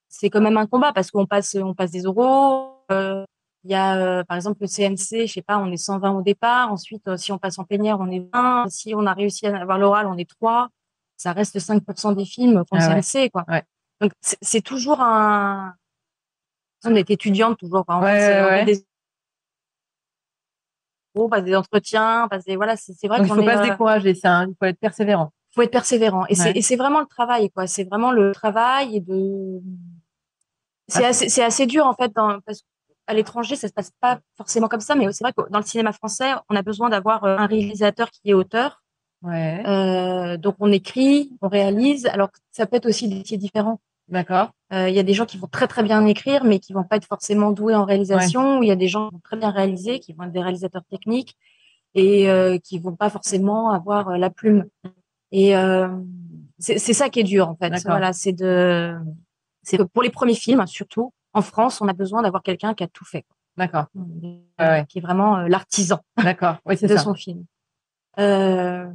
c'est quand même un combat parce qu'on passe on passe des euros. Euh, il y a, euh, par exemple, le CNC, je sais pas, on est 120 au départ. Ensuite, si on passe en plénière, on est 20. Si on a réussi à avoir l'oral, on est 3. Ça reste 5% des films qu'on ah CNC, quoi. Ouais. Donc, c'est toujours un... On est étudiante toujours. Ouais, ouais. Des... On passe des entretiens, passe des... Voilà, c'est vrai qu'il faut pas se euh, décourager, ça, il faut être persévérant. Il faut être persévérant. Et c'est vraiment le travail, quoi. C'est vraiment le travail et de... C'est assez, assez dur, en fait, dans... parce que à l'étranger, ça se passe pas forcément comme ça, mais c'est vrai que dans le cinéma français, on a besoin d'avoir euh, un réalisateur qui est auteur. Ouais. Euh, donc on écrit, on réalise. Alors ça peut être aussi des métiers différents. D'accord. Euh, il y a des gens qui vont très très bien écrire, mais qui vont pas être forcément doués en réalisation. Il y a des gens qui vont très bien réaliser, qui vont être des réalisateurs techniques et euh, qui vont pas forcément avoir euh, la plume. Et euh, c'est ça qui est dur en fait. Voilà, c'est de, c'est pour les premiers films surtout en France, on a besoin d'avoir quelqu'un qui a tout fait. D'accord. Euh, qui est vraiment l'artisan. D'accord. Oui, de son film. Euh,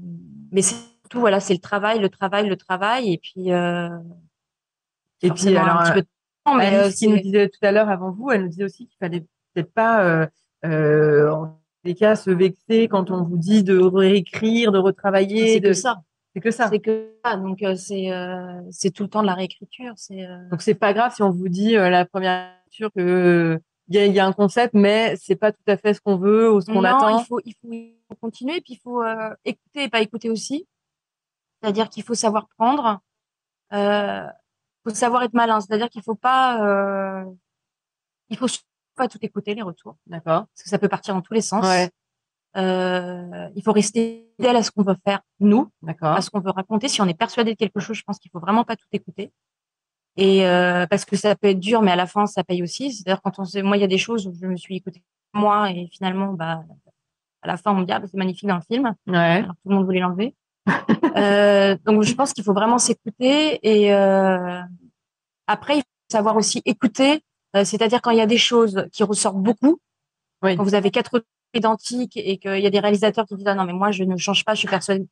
mais c'est tout, voilà, c'est le travail, le travail, le travail, et puis. Euh, et puis alors, un petit peu de temps, mais Alice, qui nous disait tout à l'heure avant vous, elle nous disait aussi qu'il fallait peut-être pas, en des cas, se vexer quand on vous dit de réécrire, de retravailler. C'est de... que ça. C'est que ça. C'est que ça. Donc euh, c'est euh, c'est tout le temps de la réécriture. C'est euh... donc c'est pas grave si on vous dit euh, la première lecture que il y a, y a, un concept, mais c'est pas tout à fait ce qu'on veut ou ce qu'on attend. il faut il faut, il faut continuer et puis il faut euh, écouter et pas écouter aussi. C'est-à-dire qu'il faut savoir prendre. Euh, faut savoir être malin. C'est-à-dire qu'il faut pas il faut pas tout écouter les retours. D'accord. Parce que ça peut partir dans tous les sens. Ouais. Euh, il faut rester fidèle à ce qu'on veut faire, nous, à ce qu'on veut raconter. Si on est persuadé de quelque chose, je pense qu'il faut vraiment pas tout écouter. Et euh, parce que ça peut être dur, mais à la fin, ça paye aussi. C'est-à-dire quand on sait, moi, il y a des choses où je me suis écoutée moi et finalement, bah, à la fin, on me dit ah, bah, c'est magnifique dans le film. Ouais. Alors tout le monde voulait l'enlever. euh, donc je pense qu'il faut vraiment s'écouter et euh, après il faut savoir aussi écouter. Euh, c'est-à-dire quand il y a des choses qui ressortent beaucoup, oui. quand vous avez quatre identique et qu'il y a des réalisateurs qui disent ah non mais moi je ne change pas, je suis persuadée.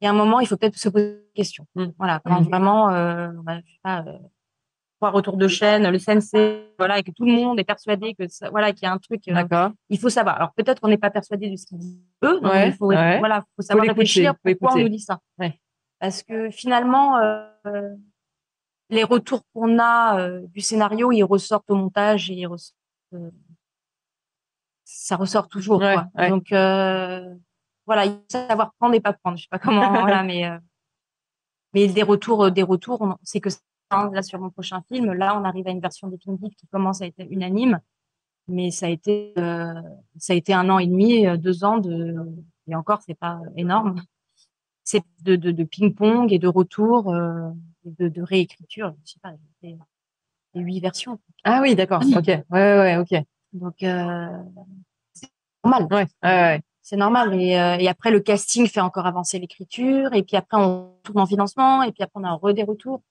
Il y a un moment, il faut peut-être se poser des questions. Mmh. Voilà, quand mmh. vraiment, euh, bah, je sais pas, euh, trois retours de chaîne, le CNC, voilà, et que tout le monde est persuadé que ça, voilà, qu'il y a un truc. Euh, il faut savoir. Alors peut-être qu'on n'est pas persuadé de ce qu'ils disent eux, donc il faut, ouais. voilà, faut savoir faut réfléchir pourquoi on nous dit ça. Ouais. Parce que finalement, euh, les retours qu'on a euh, du scénario, ils ressortent au montage et ils ressortent ça ressort toujours. Quoi. Donc voilà, il faut savoir prendre et pas prendre. Je sais pas comment, voilà, mais mais des retours, des retours, c'est que là sur mon prochain film, là on arrive à une version définitive qui commence à être unanime, mais ça a été euh, ça a été un an et demi, deux ans de et encore c'est pas énorme. c'est de, de, de ping-pong et de retour, euh, de, de réécriture. Je sais pas, huit versions. Ah oui, d'accord. ok. Ouais, ouais, ok. Donc, euh, c'est normal. Ouais, ouais, ouais. C'est normal. Et, euh, et après, le casting fait encore avancer l'écriture. Et puis après, on tourne en financement. Et puis après, on a un re des retours.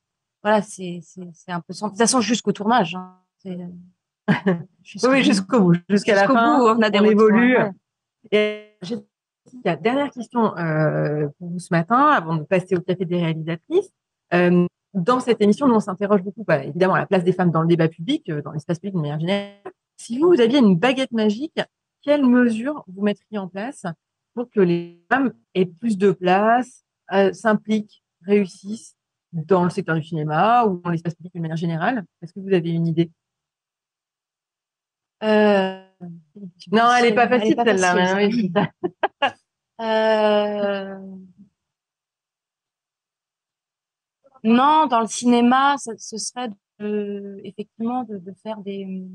Voilà, c'est c'est un peu sans. De toute façon, jusqu'au tournage. Hein. Jusqu'au oui, jusqu'au bout, jusqu'à la fin. Bout, on a des on évolue. Ouais. Et la dernière question euh, pour vous ce matin, avant de passer au café des réalisatrices. Euh, dans cette émission, nous on s'interroge beaucoup, bah, évidemment, à la place des femmes dans le débat public, euh, dans l'espace public de manière générale. Si vous, vous aviez une baguette magique, quelles mesures vous mettriez en place pour que les femmes aient plus de place, euh, s'impliquent, réussissent dans le secteur du cinéma ou dans l'espace public de manière générale? Est-ce que vous avez une idée? Euh... Non, elle est pas facile celle-là. euh... Non, dans le cinéma, ce serait de, effectivement de, de, faire des.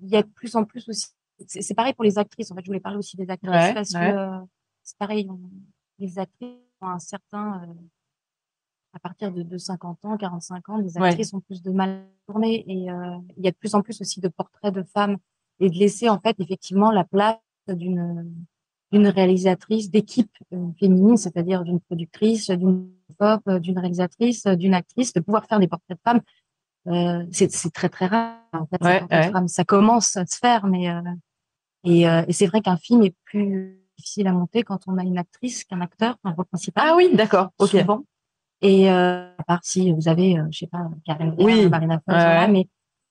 Il y a de plus en plus aussi. C'est pareil pour les actrices. En fait, je voulais parler aussi des actrices ouais, parce ouais. que c'est pareil. Les actrices ont un certain. À partir de, de, 50 ans, 45 ans, les actrices ouais. ont plus de mal à tourner et euh, il y a de plus en plus aussi de portraits de femmes et de laisser en fait effectivement la place d'une d'une réalisatrice d'équipe euh, féminine, c'est-à-dire d'une productrice, d'une pop, euh, d'une réalisatrice, d'une actrice, de pouvoir faire des portraits de femmes. Euh, c'est très très rare en fait. Ouais, ouais. Femmes. Ça commence à se faire, mais et, et c'est vrai qu'un film est plus difficile à monter quand on a une actrice qu'un acteur, un rôle principal. Ah oui, d'accord. Ok. Souvent. Et euh, à part si vous avez, je sais pas, Karen oui. Marina Foïs, ouais. mais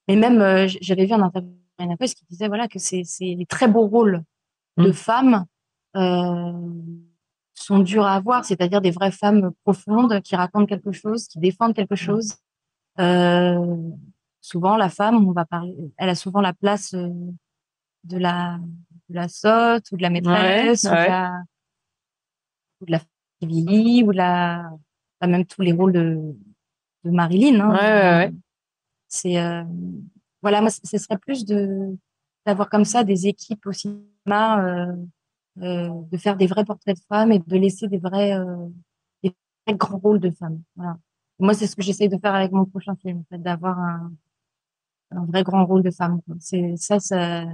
mais même j'avais vu un interview de Marina Foïs qui disait voilà que c'est c'est les très beaux rôles de mmh. femmes euh, sont dures à avoir, c'est-à-dire des vraies femmes profondes qui racontent quelque chose, qui défendent quelque chose. Euh, souvent, la femme, on va parler, elle a souvent la place euh, de la de la sotte ou de la maîtresse ouais, ou, ouais. De la, ou de la ou de la même tous les rôles de, de Marilyn. Hein. Ouais, C'est euh, voilà, moi, ce serait plus de d'avoir comme ça des équipes au cinéma. Euh, euh, de faire des vrais portraits de femmes et de laisser des vrais, des vrais grands rôles de femmes. Voilà. Moi, c'est ce que j'essaye de faire avec mon prochain film, en fait, d'avoir un, un vrai grand rôle de femme. C'est ça, ça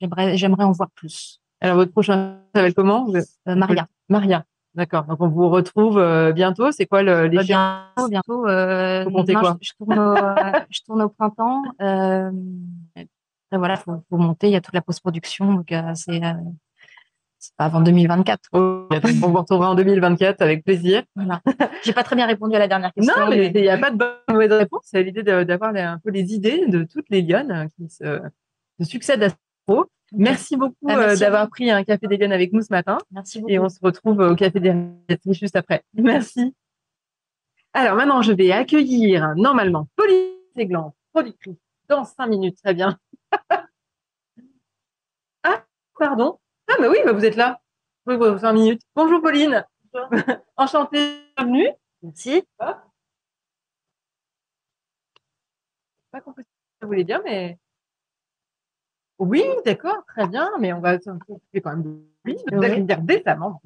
j'aimerais, j'aimerais en voir plus. Alors, votre prochain s'appelle comment? Maria. Maria. D'accord. Donc, on vous retrouve euh, bientôt. C'est quoi le, les bientôt, bientôt. Euh, non, quoi? je, je, tourne au, je tourne au printemps. Euh, voilà, faut, faut monter. Il y a toute la post-production, donc c'est c'est pas avant 2024. Oh, on vous retrouvera en 2024 avec plaisir. Voilà. J'ai pas très bien répondu à la dernière question. Non, mais il n'y a pas de bonne mauvaise réponse. C'est l'idée d'avoir un peu les idées de toutes les lionnes qui se, se succèdent à ce propos. Merci beaucoup Ah, merci euh, d'avoir pris un café des avec nous ce matin. Merci beaucoup. Et on se retrouve au café des juste après. Merci. Alors maintenant, je vais accueillir normalement Pauline Séglan, productrice, dans cinq minutes. Très bien. ah, pardon. Ah, bah oui, bah vous êtes là. Oui, oui, cinq minutes. Bonjour Pauline. Enchantée, bienvenue. Merci. Pas compris ce que voulait dire, mais. Oui, d'accord, très bien, mais on va s'occuper quand même de oui, vous allez me dire décemment,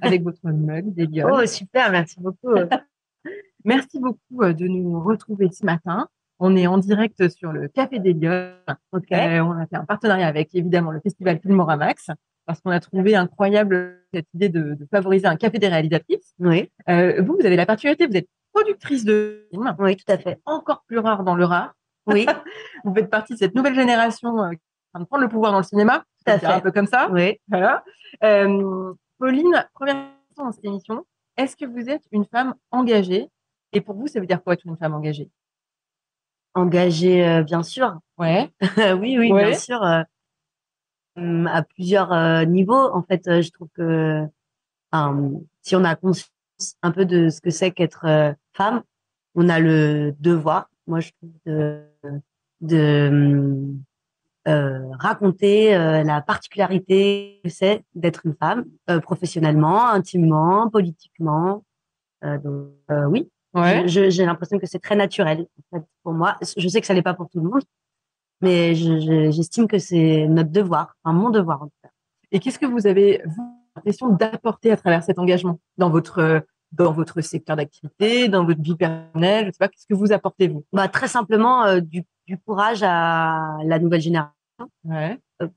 avec votre mug, des lionnes. Oh, super, merci beaucoup. Merci beaucoup euh, de nous retrouver ce matin. On est en direct sur le Café des. Ok. Euh, on a fait un partenariat avec évidemment le festival Filmoramax parce qu'on a trouvé incroyable cette idée de, de favoriser un café des réalisatrices. Oui, Euh, vous, vous avez la particularité, vous êtes productrice de films, oui, tout à fait. encore plus rare dans le rare. Oui, Vous faites partie de cette nouvelle génération euh, qui est en train de prendre le pouvoir dans le cinéma. Tout à C'est un fait. peu comme ça. oui. Voilà. Euh, Pauline, première question dans cette émission. Est-ce que vous êtes une femme engagée? Et pour vous, ça veut dire quoi être une femme engagée? Engagée, euh, bien sûr. Ouais. oui, oui, Ouais. bien sûr. hum, à plusieurs niveaux. En fait, je trouve que si on a conscience un peu de ce que c'est qu'être femme, on a le devoir, moi je trouve, de, de euh, raconter euh, la particularité que c'est d'être une femme, euh, professionnellement, intimement, politiquement. Donc, oui, Ouais. j'ai l'impression que c'est très naturel en fait, pour moi. Je sais que ça l'est pas pour tout le monde, mais je- je- j'estime que c'est notre devoir, enfin mon devoir en tout cas. Et qu'est-ce que vous avez vous l'impression d'apporter à travers cet engagement dans votre dans votre secteur d'activité, dans votre vie personnelle Je sais pas, qu'est-ce que vous apportez vous? Bah très simplement euh, du, du, courage à la nouvelle génération. Ouais. Euh,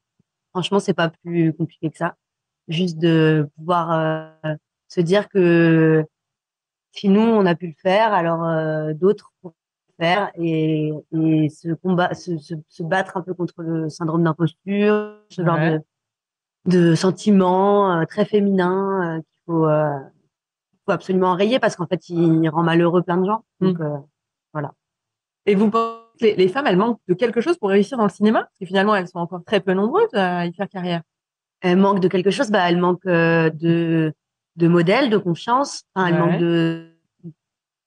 franchement, c'est pas plus compliqué que ça. Juste de pouvoir euh, se dire que si nous on a pu le faire, alors euh, d'autres pourront le faire et, et se combat, se, se, se, battre un peu contre le syndrome d'imposture, ce ouais. genre de de sentiments très féminins qu'il faut faut absolument enrayer parce qu'en fait, il rend malheureux plein de gens. Donc, mmh. euh, voilà. Et vous pensez que les, les, femmes, elles manquent de quelque chose pour réussir dans le cinéma? Parce que finalement, elles sont encore très peu nombreuses à y faire carrière. Elles manquent de quelque chose. Bah, elles manquent euh, de, de modèles, de confiance. Enfin, elles ouais. manquent de,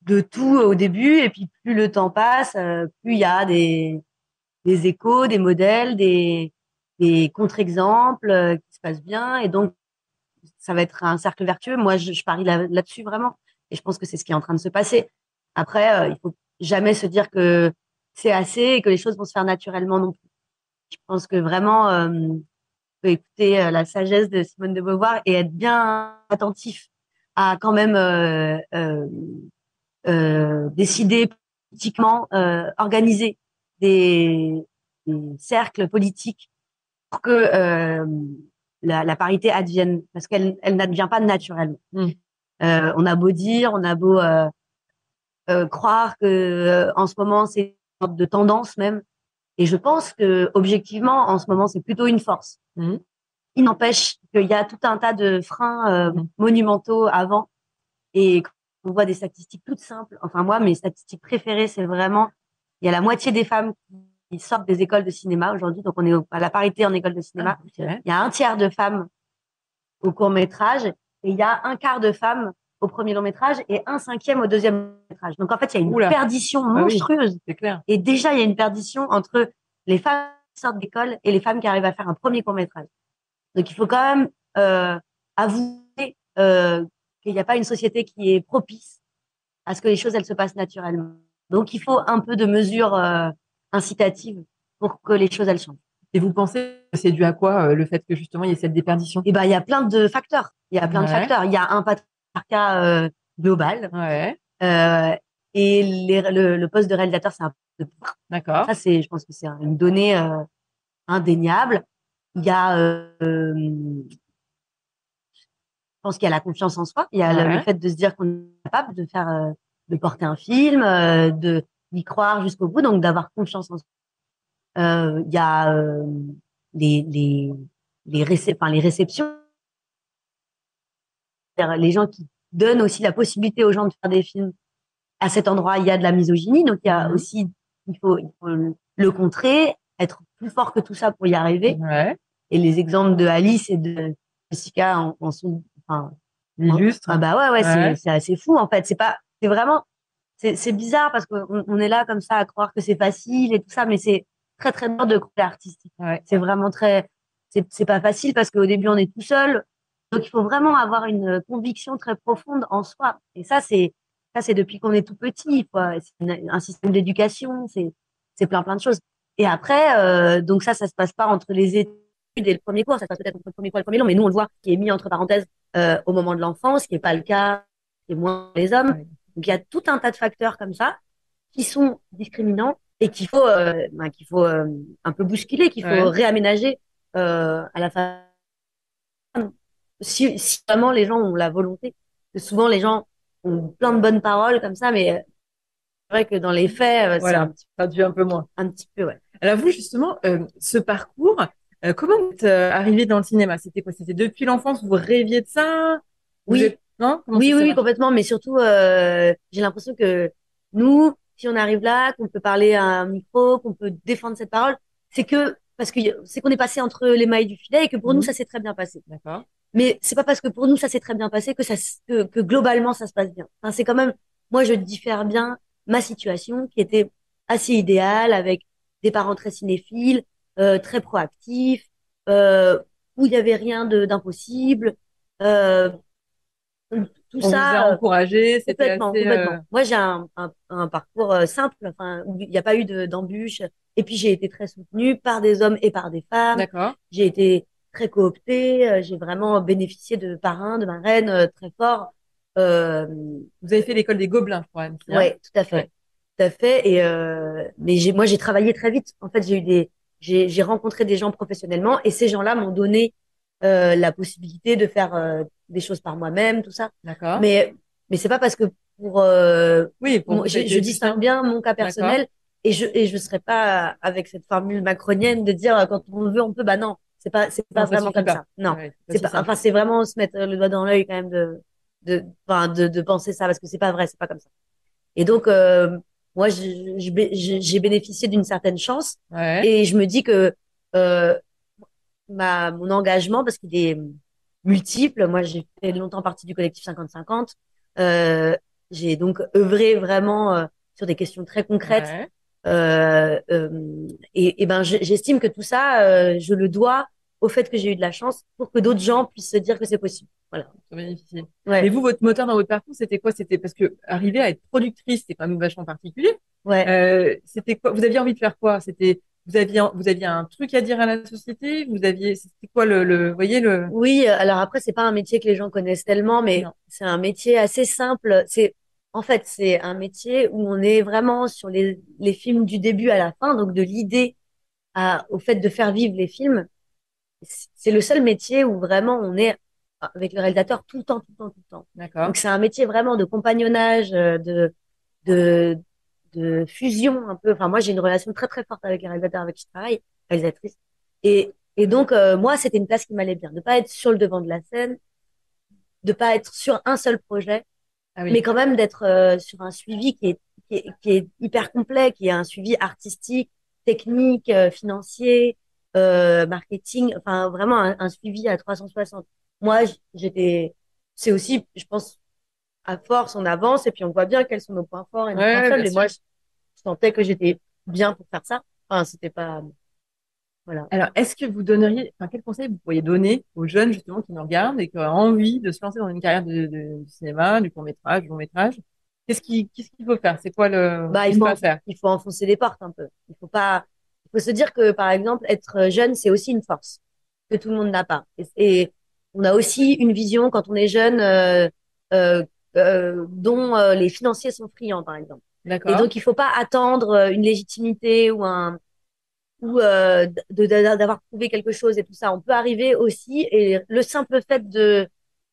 de tout au début. Et puis, plus le temps passe, euh, plus il y a des, des échos, des modèles, des, des contre-exemples qui se passent bien. Et donc, ça va être un cercle vertueux. Moi, je, je parie là-dessus là vraiment. Et je pense que c'est ce qui est en train de se passer. Après, euh, il faut jamais se dire que c'est assez et que les choses vont se faire naturellement non plus. Je pense que vraiment, euh, faut écouter euh, la sagesse de Simone de Beauvoir et être bien attentif à quand même euh, euh, euh décider politiquement, organiser des, des, cercles politiques pour que la, la, parité advienne parce qu'elle elle n'advient pas naturellement. Mmh. Euh, on a beau dire, on a beau euh, euh, croire que euh, en ce moment c'est une sorte de tendance même, et je pense que objectivement en ce moment c'est plutôt une force. Mmh. Il n'empêche qu'il y a tout un tas de freins mmh. monumentaux avant, et on voit des statistiques toutes simples. Enfin moi mes statistiques préférées c'est vraiment il y a la moitié des femmes qui sortent des écoles de cinéma aujourd'hui. Donc, on est à la parité en école de cinéma. Ah, okay. Il y a un tiers de femmes au court métrage et il y a un quart de femmes au premier long métrage et un cinquième au deuxième métrage. Donc, en fait, il y a une Oula. perdition monstrueuse. Ah oui, clair. Et déjà, il y a une perdition entre les femmes qui sortent d'école et les femmes qui arrivent à faire un premier court métrage. Donc, il faut quand même euh, avouer euh, qu'il n'y a pas une société qui est propice à ce que les choses elles se passent naturellement. Donc, il faut un peu de mesures euh, incitative pour que les choses elles changent. Et vous pensez que c'est dû à quoi euh, le fait que justement il y ait cette déperdition? Eh ben il y a plein de facteurs. Il y a plein ouais. de facteurs. Il y a un patriarcat euh, global. Ouais. Euh, et les, le, le, poste de réalisateur c'est un peu D'accord. Ça c'est je pense que c'est une donnée euh, indéniable. Il y a euh, je pense qu'il y a la confiance en soi. Il y a ouais. le, le, fait de se dire qu'on est capable de faire euh, de porter un film, de d'y croire jusqu'au bout, donc d'avoir confiance en soi. Il euh, y a euh, les, les, les, récep enfin, les réceptions, les gens qui donnent aussi la possibilité aux gens de faire des films. À cet endroit, il y a de la misogynie, donc il y a mmh. aussi, il faut, il faut, le contrer, être plus fort que tout ça pour y arriver. Ouais. Et les exemples de Alice et de Jessica en, en sont, enfin, illustres. Ah bah ouais, ouais, ouais. c'est assez fou en fait. C'est pas, c'est vraiment c'est bizarre parce qu'on on est là comme ça à croire que c'est facile et tout ça, mais c'est très très dur de côté artistique. Ouais. C'est vraiment très, c'est pas facile parce qu'au début on est tout seul, donc il faut vraiment avoir une conviction très profonde en soi. Et ça c'est ça c'est depuis qu'on est tout petit. C'est un système d'éducation, c'est c'est plein plein de choses. Et après, euh, donc ça ça se passe pas entre les études et le premier cours, ça se passe peut-être entre le premier cours et le premier long, mais nous on le voit qui est mis entre parenthèses euh, au moment de l'enfance, ce qui est pas le cas, c'est moins les hommes. Ouais. Donc il y a tout un tas de facteurs comme ça qui sont discriminants et qu'il faut euh, ben, qu'il faut euh, un peu bousculer, qu'il faut ouais. réaménager euh, à la fin. Si, si, vraiment les gens ont la volonté, parce que souvent les gens ont plein de bonnes paroles comme ça, mais c'est vrai que dans les faits, voilà, c'est un petit, traduit un peu moins. Un petit peu, ouais. Alors vous justement, euh, ce parcours, euh, comment vous êtes arrivé dans le cinéma? C'était quoi? C'était depuis l'enfance vous rêviez de ça? Oui. Êtes... Non? Oui, oui, oui, complètement. Mais surtout, euh, j'ai l'impression que nous, si on arrive là, qu'on peut parler à un micro, qu'on peut défendre cette parole, c'est que parce que c'est qu'on est passé entre les mailles du filet et que pour mmh. nous ça s'est très bien passé. D'accord. Mais c'est pas parce que pour nous ça s'est très bien passé que ça que, que globalement ça se passe bien. Enfin, c'est quand même moi je diffère bien ma situation qui était assez idéale avec des parents très cinéphiles, euh, très proactifs, euh, où il y avait rien d'impossible. Euh, tout on ça vous a encouragé c'était complètement, complètement. Euh... moi j'ai un, un, un, parcours euh, simple enfin il n'y a pas eu d'embûches et puis j'ai été très soutenue par des hommes et par des femmes d'accord j'ai été très cooptée. J'ai vraiment bénéficié de parrains, de marraines très forts. Euh, Vous avez fait l'école des Gobelins, je crois. Anne, hein? Ouais, tout à fait, tout à fait. Et euh, mais j'ai, moi, j'ai travaillé très vite. En fait, j'ai eu des, j'ai, j'ai rencontré des gens professionnellement, et ces gens-là m'ont donné euh, la possibilité de faire euh, des choses par moi-même, tout ça. D'accord. Mais mais c'est pas parce que pour euh, oui, pour mon- je, je distingue bien mon cas personnel et je et je serais pas avec cette formule macronienne de dire euh, quand on veut on peut. Bah non, c'est pas c'est pas Non, vraiment comme pas. ça. Non. Ouais, C'est pas, enfin, c'est vraiment se mettre le doigt dans l'œil quand même de, de, enfin, de, de penser ça parce que c'est pas vrai, c'est pas comme ça. Et donc, euh, moi, j'ai bénéficié d'une certaine chance Ouais. et je me dis que euh, ma, mon engagement, parce qu'il est multiple, moi, j'ai fait longtemps partie du collectif 50-50, euh, j'ai donc œuvré vraiment euh, sur des questions très concrètes Ouais. euh, et, et ben, je- j'estime que tout ça, je le dois au fait que j'ai eu de la chance pour que d'autres gens puissent se dire que c'est possible. Voilà. Bénéficier. Ouais. Mais vous, votre moteur dans votre parcours, c'était quoi? C'était parce que arriver à être productrice, c'est quand même vachement particulier. Ouais. C'était quoi? Vous aviez envie de faire quoi? C'était vous aviez vous aviez un truc à dire à la société? Vous aviez c'était quoi le, le voyez le? Oui, alors après, c'est pas un métier que les gens connaissent tellement, mais c'est un métier assez simple. C'est, en fait, c'est un métier où on est vraiment sur les, les films du début à la fin, donc de l'idée à, au fait de faire vivre les films. C'est le seul métier où vraiment on est avec le réalisateur tout le temps, tout le temps, tout le temps. D'accord. Donc c'est un métier vraiment de compagnonnage, euh, de, de, de fusion un peu. Enfin, moi, j'ai une relation très, très forte avec les réalisateurs avec qui je travaille, réalisatrice. Et, et donc, euh, moi, c'était une place qui m'allait bien. De pas être sur le devant de la scène, de pas être sur un seul projet, Ah oui. mais quand même d'être euh, sur un suivi qui est, qui est, qui est hyper complet, qui est un suivi artistique, technique, euh, financier, euh, marketing, enfin, vraiment un, un suivi à 360. Moi, j'étais, c'est aussi, je pense, à force, on avance et puis on voit bien quels sont nos points forts et nos Ouais, points faibles. Et moi, je, je sentais que j'étais bien pour faire ça. Enfin, c'était pas, voilà. Alors, est-ce que vous donneriez, enfin, quel conseil vous pourriez donner aux jeunes justement qui nous regardent et qui ont envie de se lancer dans une carrière de, de- du cinéma, du court métrage, du long métrage Qu'est-ce qui, qu'est-ce qu'il faut faire? C'est quoi le, Bah, il qu'il faut, faire? il faut enfoncer des portes un peu. Il faut pas, il faut se dire que, par exemple, être jeune, c'est aussi une force que tout le monde n'a pas. Et, et on a aussi une vision quand on est jeune, euh, euh, euh, dont euh, les financiers sont friands, par exemple. Et donc, il faut pas attendre euh, une légitimité ou un, ou euh, d'avoir prouvé quelque chose et tout ça. On peut arriver aussi, et le simple fait de,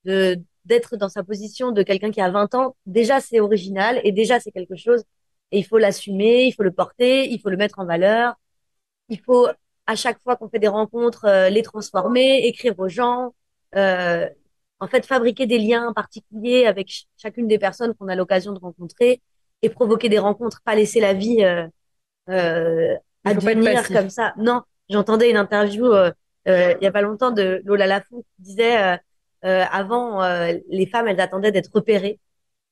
de, d'être dans sa position de quelqu'un qui a 20 ans, déjà c'est original et déjà c'est quelque chose. Et il faut l'assumer, il faut le porter, il faut le mettre en valeur. Il faut, à chaque fois qu'on fait des rencontres, euh, les transformer, écrire aux gens, euh, en fait, fabriquer des liens particuliers avec ch- chacune des personnes qu'on a l'occasion de rencontrer et provoquer des rencontres, pas laisser la vie euh, euh, advenir comme ça. Non, j'entendais une interview euh, euh, il y a pas longtemps de Lola Lafont qui disait euh, euh, avant euh, les femmes elles attendaient d'être repérées.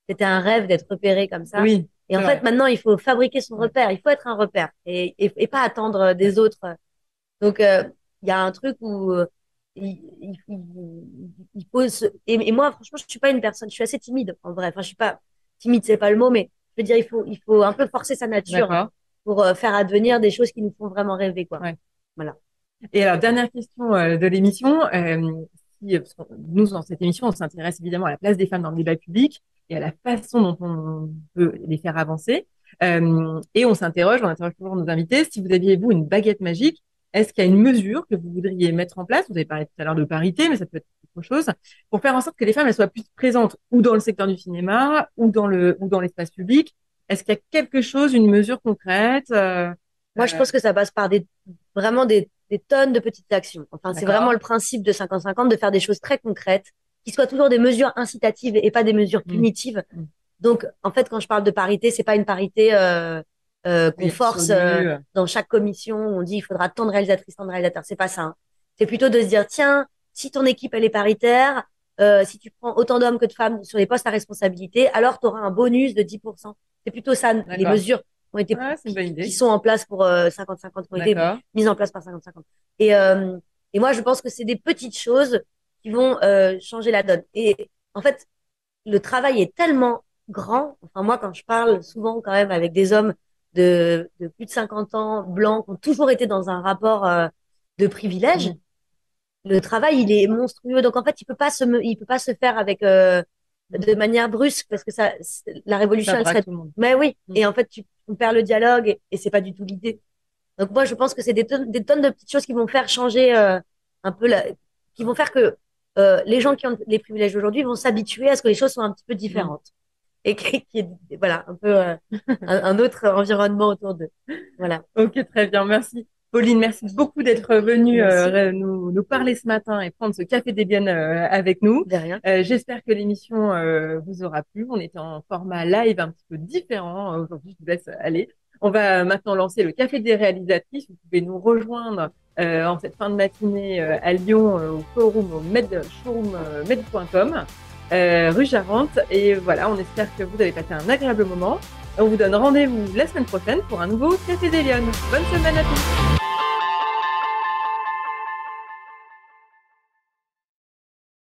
C'était un rêve d'être repérée comme ça. Oui. Et en fait, maintenant, il faut fabriquer son repère. Il faut être un repère et, et, et pas attendre des autres. Donc, euh, il y a un truc où euh, il, il, il- il faut se... et, et moi, franchement, je suis pas une personne. Je suis assez timide en vrai. Enfin, je suis pas timide, c'est pas le mot, mais je veux dire, il faut, il faut un peu forcer sa nature pour euh, faire advenir des choses qui nous font vraiment rêver, quoi. Ouais. Voilà. Et alors, dernière question euh, de l'émission. Euh, si, nous, dans cette émission, on s'intéresse évidemment à la place des femmes dans le débat public et à la façon dont on peut les faire avancer. Euh, et on s'interroge, on interroge toujours nos invités, si vous aviez, vous, une baguette magique, est-ce qu'il y a une mesure que vous voudriez mettre en place? Vous avez parlé tout à l'heure de parité, mais ça peut être autre chose, pour faire en sorte que les femmes elles soient plus présentes ou dans le secteur du cinéma ou dans le ou dans l'espace public. Est-ce qu'il y a quelque chose, une mesure concrète euh, Moi, je euh, pense que ça passe par des, vraiment des, des tonnes de petites actions. Enfin, c'est vraiment le principe de 50-50 de faire des choses très concrètes, qui soient toujours des mesures incitatives et pas des mesures Mm. punitives. Mm. Donc, en fait, quand je parle de parité, c'est pas une parité euh, euh, qu'on oui, force euh, euh, dans chaque commission on dit il faudra tant de réalisatrices, tant de réalisateurs. C'est pas ça. hein. C'est plutôt de se dire tiens, si ton équipe elle est paritaire, euh, si tu prends autant d'hommes que de femmes sur les postes à responsabilité, alors tu auras un bonus de 10%. C'est plutôt ça les mesures ont été qui sont en place pour euh, 50-50 qui ont été mises en place par 50-50. Et, euh, et moi, je pense que c'est des petites choses qui vont euh, changer la donne. Et en fait, le travail est tellement grand. Enfin, moi, quand je parle souvent quand même avec des hommes de, de plus de 50 ans, blancs, qui ont toujours été dans un rapport euh, de privilège, Mhm. le travail, il est monstrueux. Donc en fait, il peut pas se, il peut pas se faire avec euh, de manière brusque parce que ça, la révolution, Ça elle serait. tout le monde. Mais oui. Mm. Et en fait, tu on perd le dialogue et, et c'est pas du tout l'idée. Donc moi, je pense que c'est des tonnes, des tonnes de petites choses qui vont faire changer euh, un peu la, qui vont faire que les gens qui ont les privilèges aujourd'hui vont s'habituer à ce que les choses soient un petit peu différentes. Et qu'il y ait, voilà, un peu euh, un, un autre environnement autour d'eux. Voilà. Ok, très bien, merci. Pauline, merci beaucoup d'être venue euh, nous, nous parler ce matin et prendre ce café des biennes euh, avec nous. De rien. J'espère que l'émission vous aura plu. On était en format live un petit peu différent. Aujourd'hui, je vous laisse aller. On va maintenant lancer le café des réalisatrices. Vous pouvez nous rejoindre en cette fin de matinée à Lyon au showroom au med, showroom med.com euh, rue Charente. Et voilà, on espère que vous avez passé un agréable moment. On vous donne rendez-vous la semaine prochaine pour un nouveau Café des Lyonnes. Bonne semaine à tous.